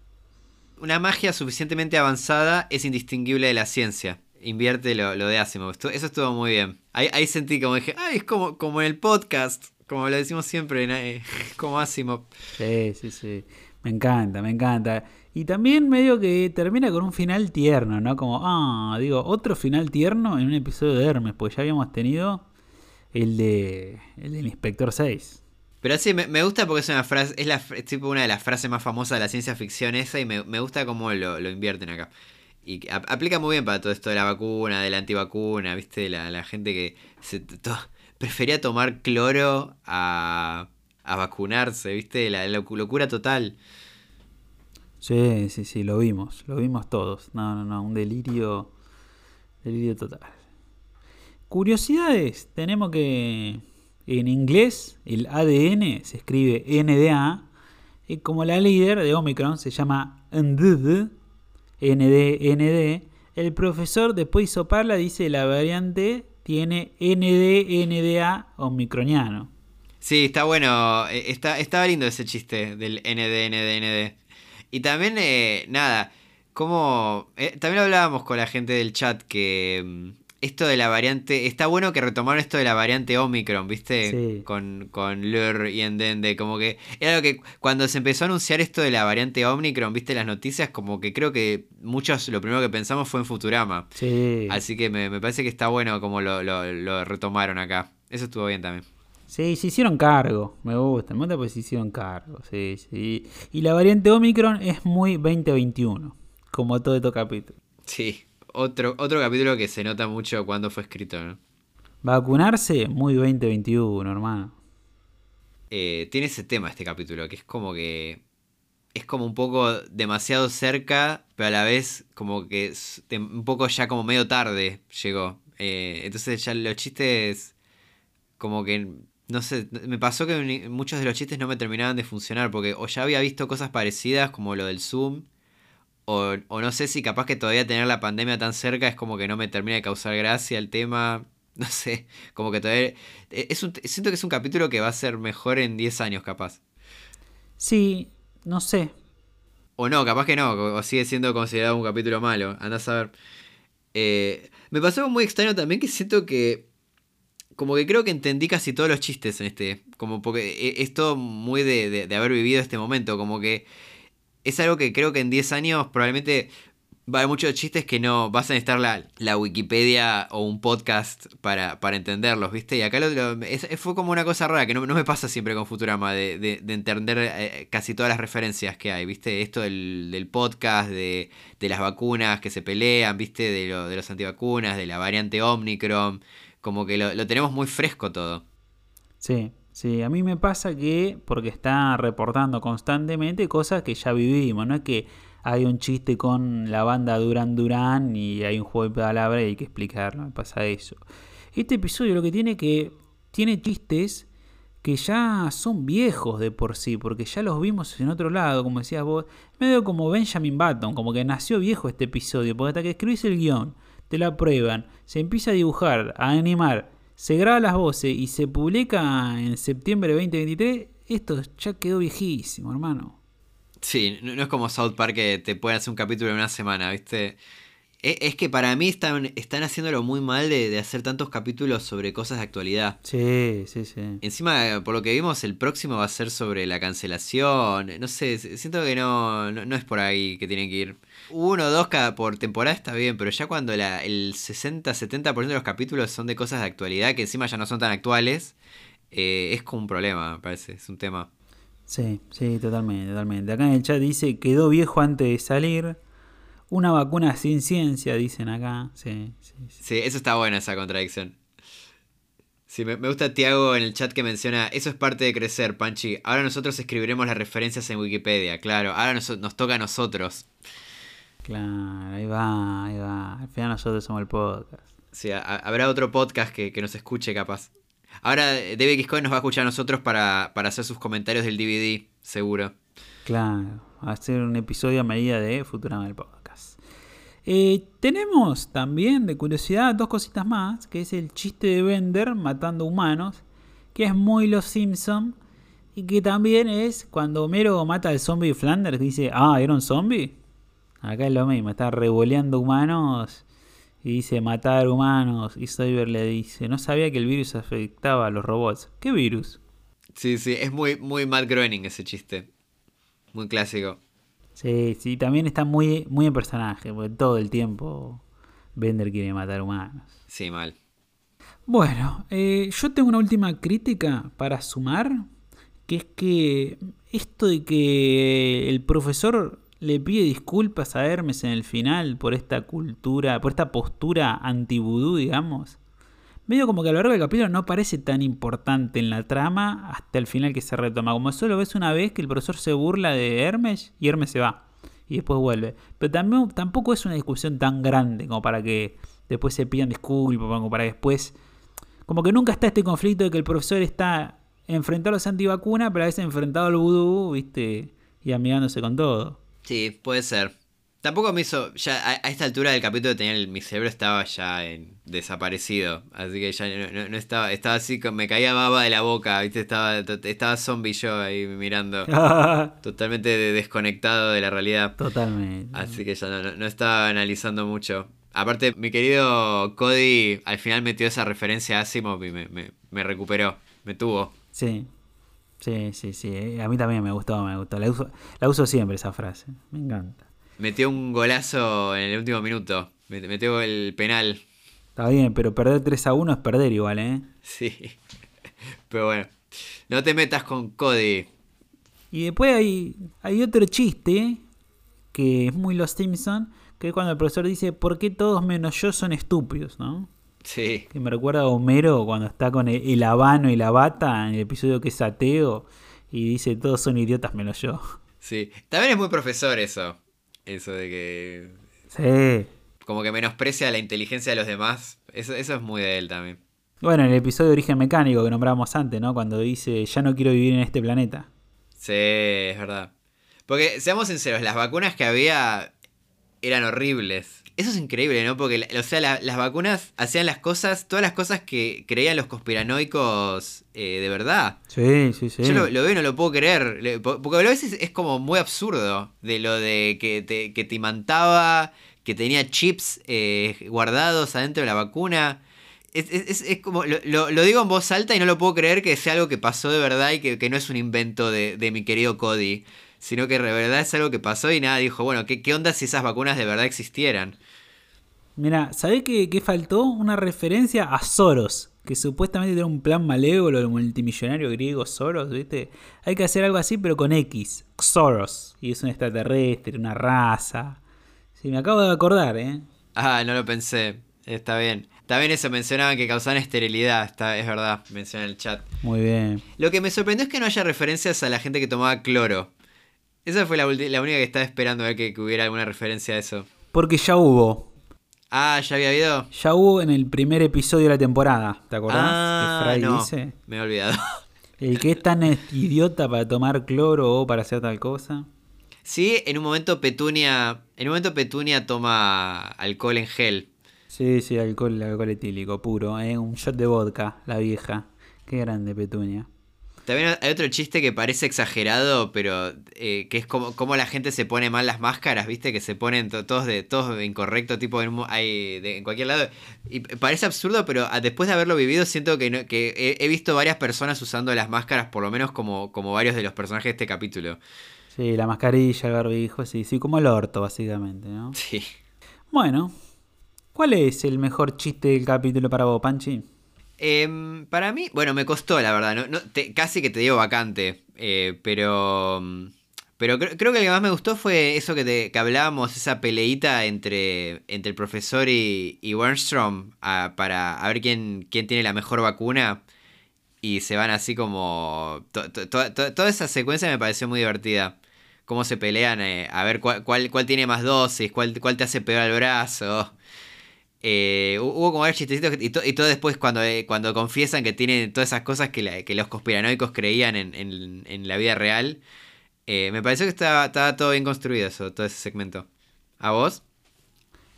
Una magia suficientemente avanzada es indistinguible de la ciencia. Invierte lo, lo de Asimov. Eso estuvo muy bien. Ahí, ahí sentí como dije, ay, es como, como en el podcast, como lo decimos siempre. Eh, (laughs) como Asimov. Sí, sí, sí. Me encanta, me encanta. Y también medio que termina con un final tierno, ¿no? Como, ah, digo, otro final tierno en un episodio de Hermes, porque ya habíamos tenido el de el del Inspector 6. Pero sí, me, me gusta porque es una frase, es, la, es tipo una de las frases más famosas de la ciencia ficción esa y me, me gusta cómo lo, lo invierten acá. Y aplica muy bien para todo esto de la vacuna, de la antivacuna, ¿viste? La, la gente que se prefería tomar cloro a, a vacunarse, ¿viste? La, la locura total. Sí, sí, sí, lo vimos, lo vimos todos. No, no, no, un delirio, delirio total. Curiosidades, tenemos que en inglés el ADN se escribe NDA y como la líder de Omicron se llama NDD, ND, el profesor después hizo parla dice la variante tiene ND, NDA omicroniano. Sí, está bueno. eh, Está, estaba lindo ese chiste del ND, ND, ND. Y también, eh, nada, como... eh, también hablábamos con la gente del chat que mm, esto de la variante... Está bueno que retomaron esto de la variante Omicron, ¿viste? Sí. Con, con Lur y Endende. Como que era lo que cuando se empezó a anunciar esto de la variante Omicron, ¿viste? Las noticias, como que creo que muchos lo primero que pensamos fue en Futurama. Sí. Así que me, me parece que está bueno como lo, lo, lo retomaron acá. Eso estuvo bien también. Sí, se hicieron cargo. Me gusta, me gusta porque se hicieron cargo. Sí, sí. Y la variante Omicron es muy 2021, como todo estos capítulos. Sí, otro, otro capítulo que se nota mucho cuando fue escrito, ¿no? Vacunarse, muy 2021, hermano. Eh, tiene ese tema este capítulo, que es como que es como un poco demasiado cerca, pero a la vez como que un poco ya como medio tarde llegó. Eh, entonces ya los chistes como que, no sé, me pasó que muchos de los chistes no me terminaban de funcionar, porque o ya había visto cosas parecidas como lo del Zoom, o, o no sé si capaz que todavía tener la pandemia tan cerca es como que no me termina de causar gracia el tema. (laughs) No sé, como que todavía... eh, Es un, siento que es un capítulo que va a ser mejor en 10 años capaz. Sí, no sé. O no, capaz que no, o sigue siendo considerado un capítulo malo, andás a ver. Eh, me pasó algo muy extraño también que siento que... Como que creo que entendí casi todos los chistes en este. Como porque e- es todo muy de, de- de haber vivido este momento. Como que es algo que creo que en 10 años probablemente va a haber muchos chistes que no vas a necesitar la, la Wikipedia o un podcast para, para entenderlos, ¿viste? Y acá lo, lo- es- fue como una cosa rara que no, no me pasa siempre con Futurama de, de- de entender eh, casi todas las referencias que hay, ¿viste? Esto del, del podcast, de, de las vacunas que se pelean, ¿viste? De, lo, de los antivacunas, de la variante Omicron, como que lo, lo tenemos muy fresco todo. Sí, sí, a mí me pasa que, porque está reportando constantemente cosas que ya vivimos, no es que hay un chiste con la banda Duran Duran y hay un juego de palabras y hay que explicarlo, me pasa eso. Este episodio lo que tiene que tiene chistes que ya son viejos de por sí, porque ya los vimos en otro lado, como decías vos, medio como Benjamin Button, como que nació viejo este episodio, porque hasta que escribís el guion, te la prueban, se empieza a dibujar, a animar, se graba las voces y se publica en septiembre de 2023, esto ya quedó viejísimo, hermano. Sí, no, es como South Park que te pueden hacer un capítulo en una semana, ¿viste? E- Es que para mí están, están haciéndolo muy mal de, de hacer tantos capítulos sobre cosas de actualidad. Sí, sí, sí. Encima, por lo que vimos, el próximo va a ser sobre la cancelación. No sé, siento que no, no, no es por ahí que tienen que ir. Uno o dos cada por temporada está bien, pero ya cuando la, el 60-70% de los capítulos son de cosas de actualidad, que encima ya no son tan actuales, eh, es como un problema, me parece, es un tema. Sí, sí, totalmente, totalmente. Acá en el chat dice, quedó viejo antes de salir. Una vacuna sin ciencia, dicen acá. Sí, sí, sí. Sí, eso está buena esa contradicción. Sí, me, me gusta Tiago en el chat que menciona, eso es parte de crecer, Panchi. Ahora nosotros escribiremos las referencias en Wikipedia, claro. Ahora nos, nos toca a nosotros. Claro, ahí va, ahí va. Al final nosotros somos el podcast. Sí, a- habrá otro podcast que, que nos escuche capaz. Ahora eh, David Xcoin nos va a escuchar a nosotros para, para hacer sus comentarios del DVD, seguro. Claro, hacer un episodio a medida de Futurama el podcast. Eh, tenemos también, de curiosidad, dos cositas más, que es el chiste de Bender matando humanos, que es muy Los Simpson y que también es cuando Homero mata al zombie Flanders, dice, ah, ¿era un zombie? Acá es lo mismo, está revoleando humanos y dice matar humanos y Cyber le dice, no sabía que el virus afectaba a los robots. ¿Qué virus? Sí, sí, es muy, muy Matt Groening ese chiste. Muy clásico. Sí, sí, también está muy, muy en personaje, porque todo el tiempo Bender quiere matar humanos. Sí, mal. Bueno, eh, yo tengo una última crítica para sumar, que es que esto de que el profesor le pide disculpas a Hermes en el final por esta cultura, por esta postura anti-vudú, digamos, medio como que a lo largo del capítulo no parece tan importante en la trama hasta el final que se retoma. Como solo ves una vez que el profesor se burla de Hermes y Hermes se va y después vuelve. Pero también, tampoco es una discusión tan grande como para que después se pidan disculpas, como para después... Como que nunca está este conflicto de que el profesor está enfrentado a los antivacunas, pero a veces enfrentado al vudú, ¿viste? Y amigándose con todo. Sí, puede ser. Tampoco me hizo. Ya a, a esta altura del capítulo tenía el, mi cerebro estaba ya en, desaparecido. Así que ya no, no- no estaba. Estaba así, me caía baba de la boca, ¿viste? Estaba, estaba zombie yo ahí mirando. (laughs) Totalmente de- desconectado de la realidad. Totalmente. Así que ya no, no- estaba analizando mucho. Aparte, mi querido Cody al final metió esa referencia a Asimov y me, me- me recuperó. Me tuvo. Sí. Sí, sí, sí. A mí también me gustó, me gustó. La uso, la uso siempre esa frase. Me encanta. Metió un golazo en el último minuto. Met- Metió el penal. Está bien, pero perder 3 a 1 es perder igual, ¿eh? Sí. (laughs) Pero bueno. No te metas con Cody. Y después hay, hay otro chiste que es muy Los Simpson, que es cuando el profesor dice, ¿por qué todos menos yo son estúpidos? ¿no? Sí. Que me recuerda a Homero cuando está con el, el habano y la bata en el episodio que es ateo y dice, todos son idiotas menos yo. Sí. También es muy profesor eso. Eso de que. Sí. Como que menosprecia la inteligencia de los demás. Eso, eso es muy de él también. Bueno, en el episodio de Origen Mecánico que nombramos antes, ¿no? Cuando dice, ya no quiero vivir en este planeta. Sí, es verdad. Porque, seamos sinceros, las vacunas que había eran horribles. Eso es increíble, ¿no? Porque, o sea, la- las vacunas hacían las cosas, todas las cosas que creían los conspiranoicos eh, de verdad. Sí, sí, sí. Yo lo, lo veo y no lo puedo creer. Porque a veces es como muy absurdo. De lo de que te, que te imantaba, que tenía chips eh, guardados adentro de la vacuna. Es, es- es- como. Lo, lo- lo digo en voz alta y no lo puedo creer que sea algo que pasó de verdad y que, que no es un invento de, de mi querido Cody. Sino que de verdad es algo que pasó y nada, dijo, bueno, ¿qué, qué onda si esas vacunas de verdad existieran? Mira, ¿sabés qué, qué faltó? Una referencia a Soros, que supuestamente tiene un plan malévolo del multimillonario griego Soros, ¿viste? Hay que hacer algo así, pero con X, Soros. Y es un extraterrestre, una raza. Sí, me acabo de acordar, ¿eh? Ah, no lo pensé. Está bien. También eso mencionaban que causaban esterilidad. Está, es verdad, menciona en el chat. Muy bien. Lo que me sorprendió es que no haya referencias a la gente que tomaba cloro. Esa fue la, la única que estaba esperando a ver que, que hubiera alguna referencia a eso. Porque ya hubo. Ah, ¿ya había habido? Ya hubo en el primer episodio de la temporada, ¿te acordás? Ah, Fry no. dice. Me he olvidado. (laughs) El que es tan idiota para tomar cloro o para hacer tal cosa. Sí, en un momento Petunia. En un momento Petunia toma alcohol en gel. Sí, sí, alcohol, alcohol etílico puro. ¿eh? Un shot de vodka, la vieja. Qué grande Petunia. También hay otro chiste que parece exagerado, pero eh, que es como, como la gente se pone mal las máscaras, ¿viste? Que se ponen to- todos de todos de incorrecto, tipo en, hay de- en cualquier lado. Y parece absurdo, pero a- después de haberlo vivido siento que, no- que he, he visto varias personas usando las máscaras, por lo menos como, como varios de los personajes de este capítulo. Sí, la mascarilla, el barbijo, sí, sí, como el orto, básicamente, ¿no? Sí. Bueno, ¿cuál es el mejor chiste del capítulo para vos, Panchi? Em, para mí, bueno, me costó, la verdad. No, te- casi que te digo vacante. eh, pero. mm, Pero creo, creo que el que más me gustó fue eso que, te- que hablábamos, esa peleita entre, entre el profesor y, y Wernstrom ah, para a ver quién, quién tiene la mejor vacuna. Y se van así como. to- to- to- to- toda esa secuencia me pareció muy divertida. Cómo se pelean, eh, a ver cuál, cuál, cuál tiene más dosis, cuál, cuál te hace pegar el brazo. Eh, hu- hubo como varios chistecitos y, to- y todo después cuando, eh, cuando confiesan que tienen todas esas cosas que, la- que los conspiranoicos creían en, en- en la vida real. eh, me pareció que estaba, estaba todo bien construido eso, todo ese segmento. ¿A vos?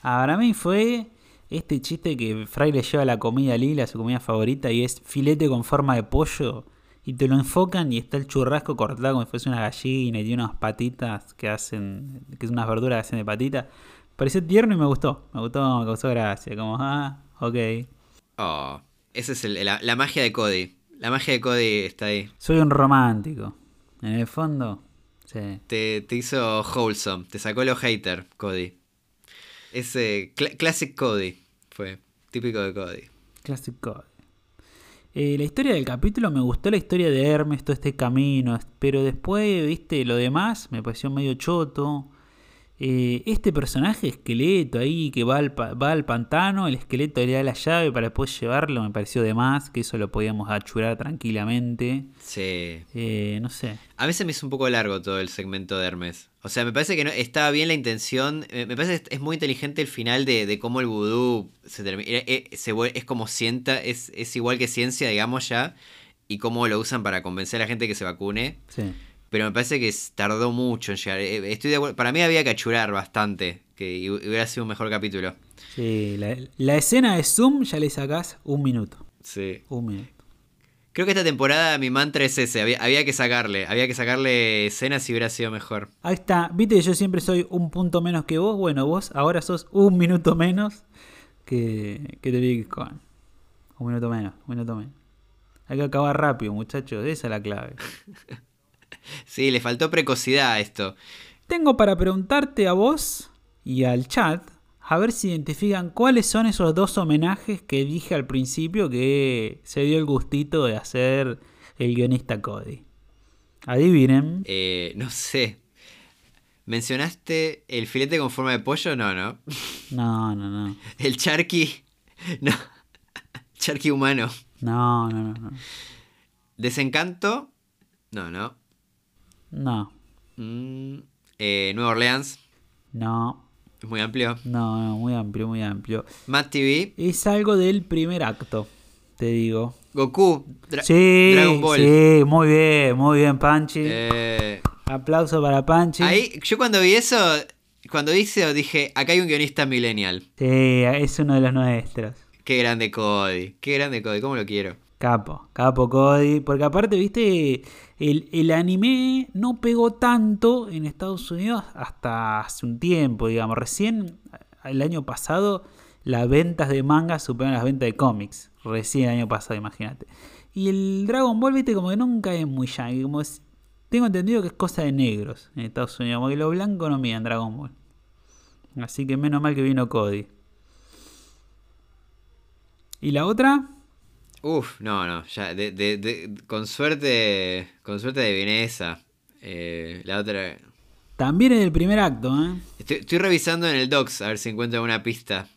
Para mí fue este chiste que Fry le lleva la comida Lila, su comida favorita, y es filete con forma de pollo. Y te lo enfocan y está el churrasco cortado como si fuese una gallina y tiene unas patitas que hacen, que es unas verduras que hacen de patita. Pareció tierno y me gustó. Me gustó, me causó gracia. Como, ah, ok. Oh, esa es el- la, la magia de Cody. La magia de Cody está ahí. Soy un romántico. En el fondo, sí. Te, te hizo wholesome, te sacó los hater, Cody. Ese cl- classic Cody fue, típico de Cody. Classic Code. Eh, la historia del capítulo me gustó la historia de Hermes, todo este camino, pero después, viste, lo demás me pareció medio choto. Eh, este personaje esqueleto ahí que va al, va al pantano, el esqueleto le da la llave para después llevarlo, me pareció de más, que eso lo podíamos achurar tranquilamente. Sí. Eh, no sé. A mí se me hizo un poco largo todo el segmento de Hermes. O sea, me parece que no, estaba bien la intención. eh, Me parece que es muy inteligente el final de, de cómo el vudú se termina. se es como sienta, es, es igual que ciencia, digamos ya. Y cómo lo usan para convencer a la gente que se vacune. Sí. Pero me parece que tardó mucho en llegar. Eh, Estoy de acuerdo- Para mí había que achurar bastante. Que hu- hubiera sido un mejor capítulo. Sí, la, la escena de Zoom ya le sacás un minuto. Sí. Un minuto. Creo que esta temporada mi mantra es ese. Había, había que sacarle. Había que sacarle escenas y hubiera sido mejor. Ahí está, viste que yo siempre soy un punto menos que vos. Bueno, vos ahora sos un minuto menos que, que Big Con. Un minuto menos, un minuto menos. Hay que acabar rápido, muchachos. Esa es la clave. (laughs) Sí, le faltó precocidad a esto. Tengo para preguntarte a vos y al chat a ver si identifican cuáles son esos dos homenajes que dije al principio que se dio el gustito de hacer el guionista Cody. Adivinen. Eh, no sé. ¿Mencionaste el filete con forma de pollo? No, no. No, no, no. El charqui. No. Charqui humano. No, no, no. No. Desencanto. No, no. No. Mm, eh, Nueva Orleans. No. Es muy amplio. No, no, muy amplio, muy amplio. Matt TV. Es algo del primer acto, te digo. Goku. Dra- Sí, Dragon Ball. sí, muy bien, muy bien, Panchi. Eh, Aplauso para Panchi. ahí, yo cuando vi eso, cuando eso dije, acá hay un guionista millennial. Sí, es uno de los nuestros. Qué grande Cody. Qué grande Cody. ¿Cómo lo quiero? Capo, capo Cody. Porque aparte, viste, el, el anime no pegó tanto en Estados Unidos hasta hace un tiempo, digamos. Recién, el año pasado, las ventas de manga superaron las ventas de cómics. Recién el año pasado, imagínate. Y el Dragon Ball, viste, como que nunca es muy yankee. Como tengo entendido que es cosa de negros en Estados Unidos. Porque lo blanco no mira en Dragon Ball. Así que menos mal que vino Cody. ¿Y la otra? Uf, no, no, ya, de, de, de- con suerte, con suerte de esa. Eh, la otra, También en el primer acto, ¿eh? estoy, estoy revisando en el docs a ver si encuentro alguna pista.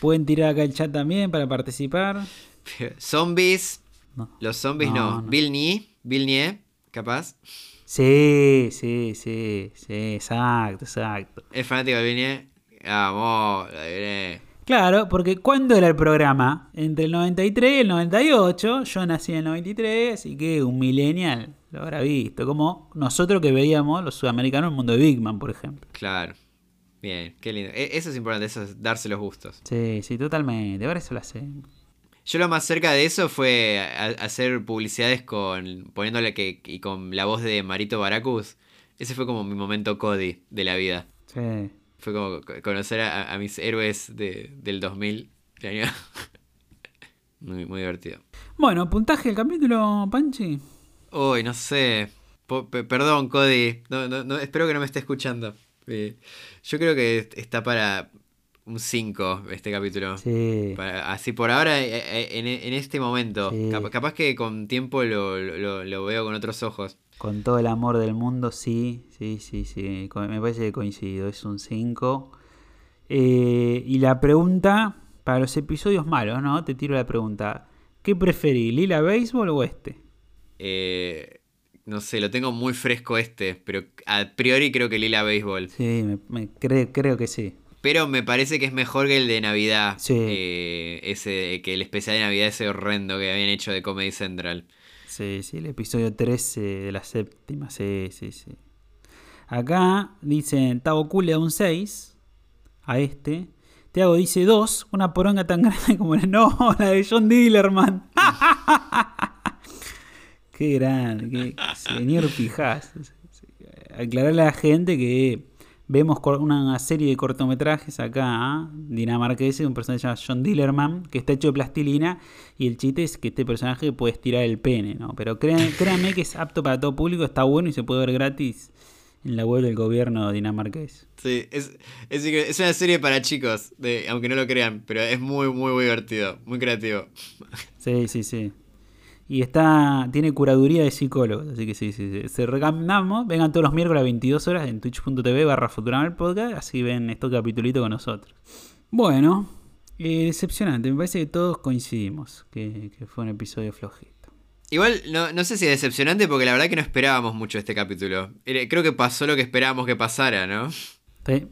Pueden tirar acá el chat también para participar. (laughs) Zombies, No. los zombies no, No. Bill Nye, Bill Nye, capaz. Sí, sí, sí, sí, exacto, exacto. Es fanático de Bill Nye. Vamos, lo adiviné. Claro, porque ¿cuándo era el programa? Entre el 93 y el 98. Yo nací en el 93, así que un millennial lo habrá visto. Como nosotros que veíamos, los sudamericanos, el mundo de Big Man, por ejemplo. Claro. Bien, qué lindo. E- Eso es importante, eso es darse los gustos. Sí, sí, totalmente. Ahora eso lo hace. Yo lo más cerca de eso fue hacer publicidades con poniéndole que y con la voz de Marito Baracus. Ese fue como mi momento Cody de la vida. Sí. Fue como co- conocer a, a mis héroes de, del 2000. de año. (laughs) muy, muy divertido. Bueno, puntaje del capítulo, Panchi. Uy, no sé. Perdón, Cody. No, no, no, espero que no me esté escuchando. Eh, yo creo que está para un 5 este capítulo. Sí. Para- así por ahora, eh, eh, en, en este momento. Sí. Cap- capaz que con tiempo lo, lo- lo veo con otros ojos. Con todo el amor del mundo, sí, sí, sí, sí. Me parece que coincido, es un 5. y la pregunta, para los episodios malos, ¿no? Te tiro la pregunta. ¿Qué preferís, Lila Béisbol o este? Eh, no sé, lo tengo muy fresco este, pero a priori creo que Lila Béisbol. Sí, me, me cre- creo que sí. Pero me parece que es mejor que el de Navidad. Sí. Eh, ese, que el especial de Navidad ese horrendo que habían hecho de Comedy Central. Sí, sí, el episodio 13 de la séptima, sí, sí, sí. Acá dicen, Tavo Cool le da un 6 a este. Tiago dice 2, una poronga tan (laughs) grande como la... No, la de John Dillerman. (laughs) qué gran, qué señor Pijás. Aclararle a la gente que vemos una serie de cortometrajes acá, ¿ah? dinamarqueses, un personaje llamado John Dillerman, que está hecho de plastilina, y el chiste es que este personaje puede estirar el pene, ¿no? Pero créan- (laughs) créanme que es apto para todo público, está bueno y se puede ver gratis en la web del gobierno dinamarqués. Sí, es, es una serie para chicos, de, aunque no lo crean, pero es muy, muy, muy divertido, muy creativo. Sí, sí, sí. Y está, tiene curaduría de psicólogos, así que sí, sí, sí. Se recomendamos, vengan todos los miércoles a 22 horas en twitch.tv barra Futurama el podcast, así ven estos capitulitos con nosotros. Bueno, eh, decepcionante, me parece que todos coincidimos que, que fue un episodio flojito. Igual, no, no sé si es decepcionante porque la verdad que no esperábamos mucho este capítulo. Creo que pasó lo que esperábamos que pasara, ¿no?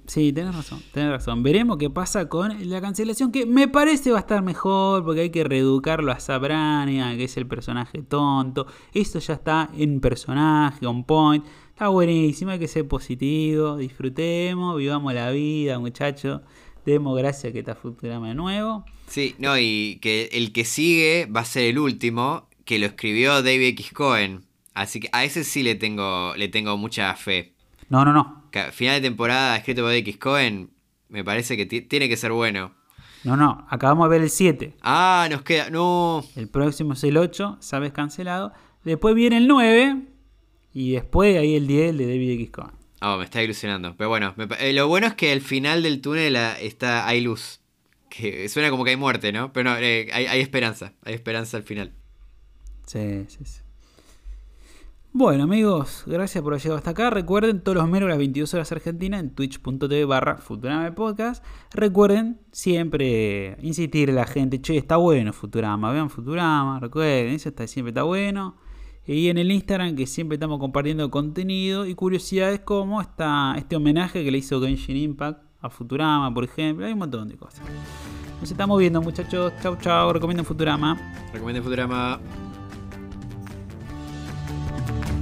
Sí, tenés razón, tenés razón. Veremos qué pasa con la cancelación, que me parece va a estar mejor, porque hay que reeducarlo a Sabrania, que es el personaje tonto. Esto ya está en personaje, on point. Está buenísimo, hay que ser positivo, disfrutemos, vivamos la vida, muchachos. Demos gracias que está Futurama de nuevo. Sí, no, y que el que sigue va a ser el último, que lo escribió David X. Cohen. Así que a ese sí le tengo, le tengo mucha fe. No, no, no. Final de temporada escrito por X. Cohen, me parece que ti- tiene que ser bueno. No, no. Acabamos de ver el 7. Ah, nos queda. No. El próximo es el 8, sabes cancelado. Después viene el 9. Y después ahí el 10 el de David X. Cohen. Oh, me está ilusionando. Pero bueno, me eh, lo bueno es que al final del túnel ah, está, hay luz. Que suena como que hay muerte, ¿no? Pero no, eh, hay, hay esperanza. Hay esperanza al final. Sí, sí, sí. Bueno amigos, gracias por haber llegado hasta acá. Recuerden todos los miércoles a las 22 horas Argentina en twitch.tv barra Futurama Podcast. Recuerden siempre insistir a la gente, che, está bueno Futurama, vean Futurama, recuerden, eso está, siempre está bueno. Y en el Instagram que siempre estamos compartiendo contenido y curiosidades como está este homenaje que le hizo Genshin Impact a Futurama, por ejemplo. Hay un montón de cosas. Nos estamos viendo muchachos. Chau chau, recomiendo Futurama. Recomiendo Futurama. Thank you.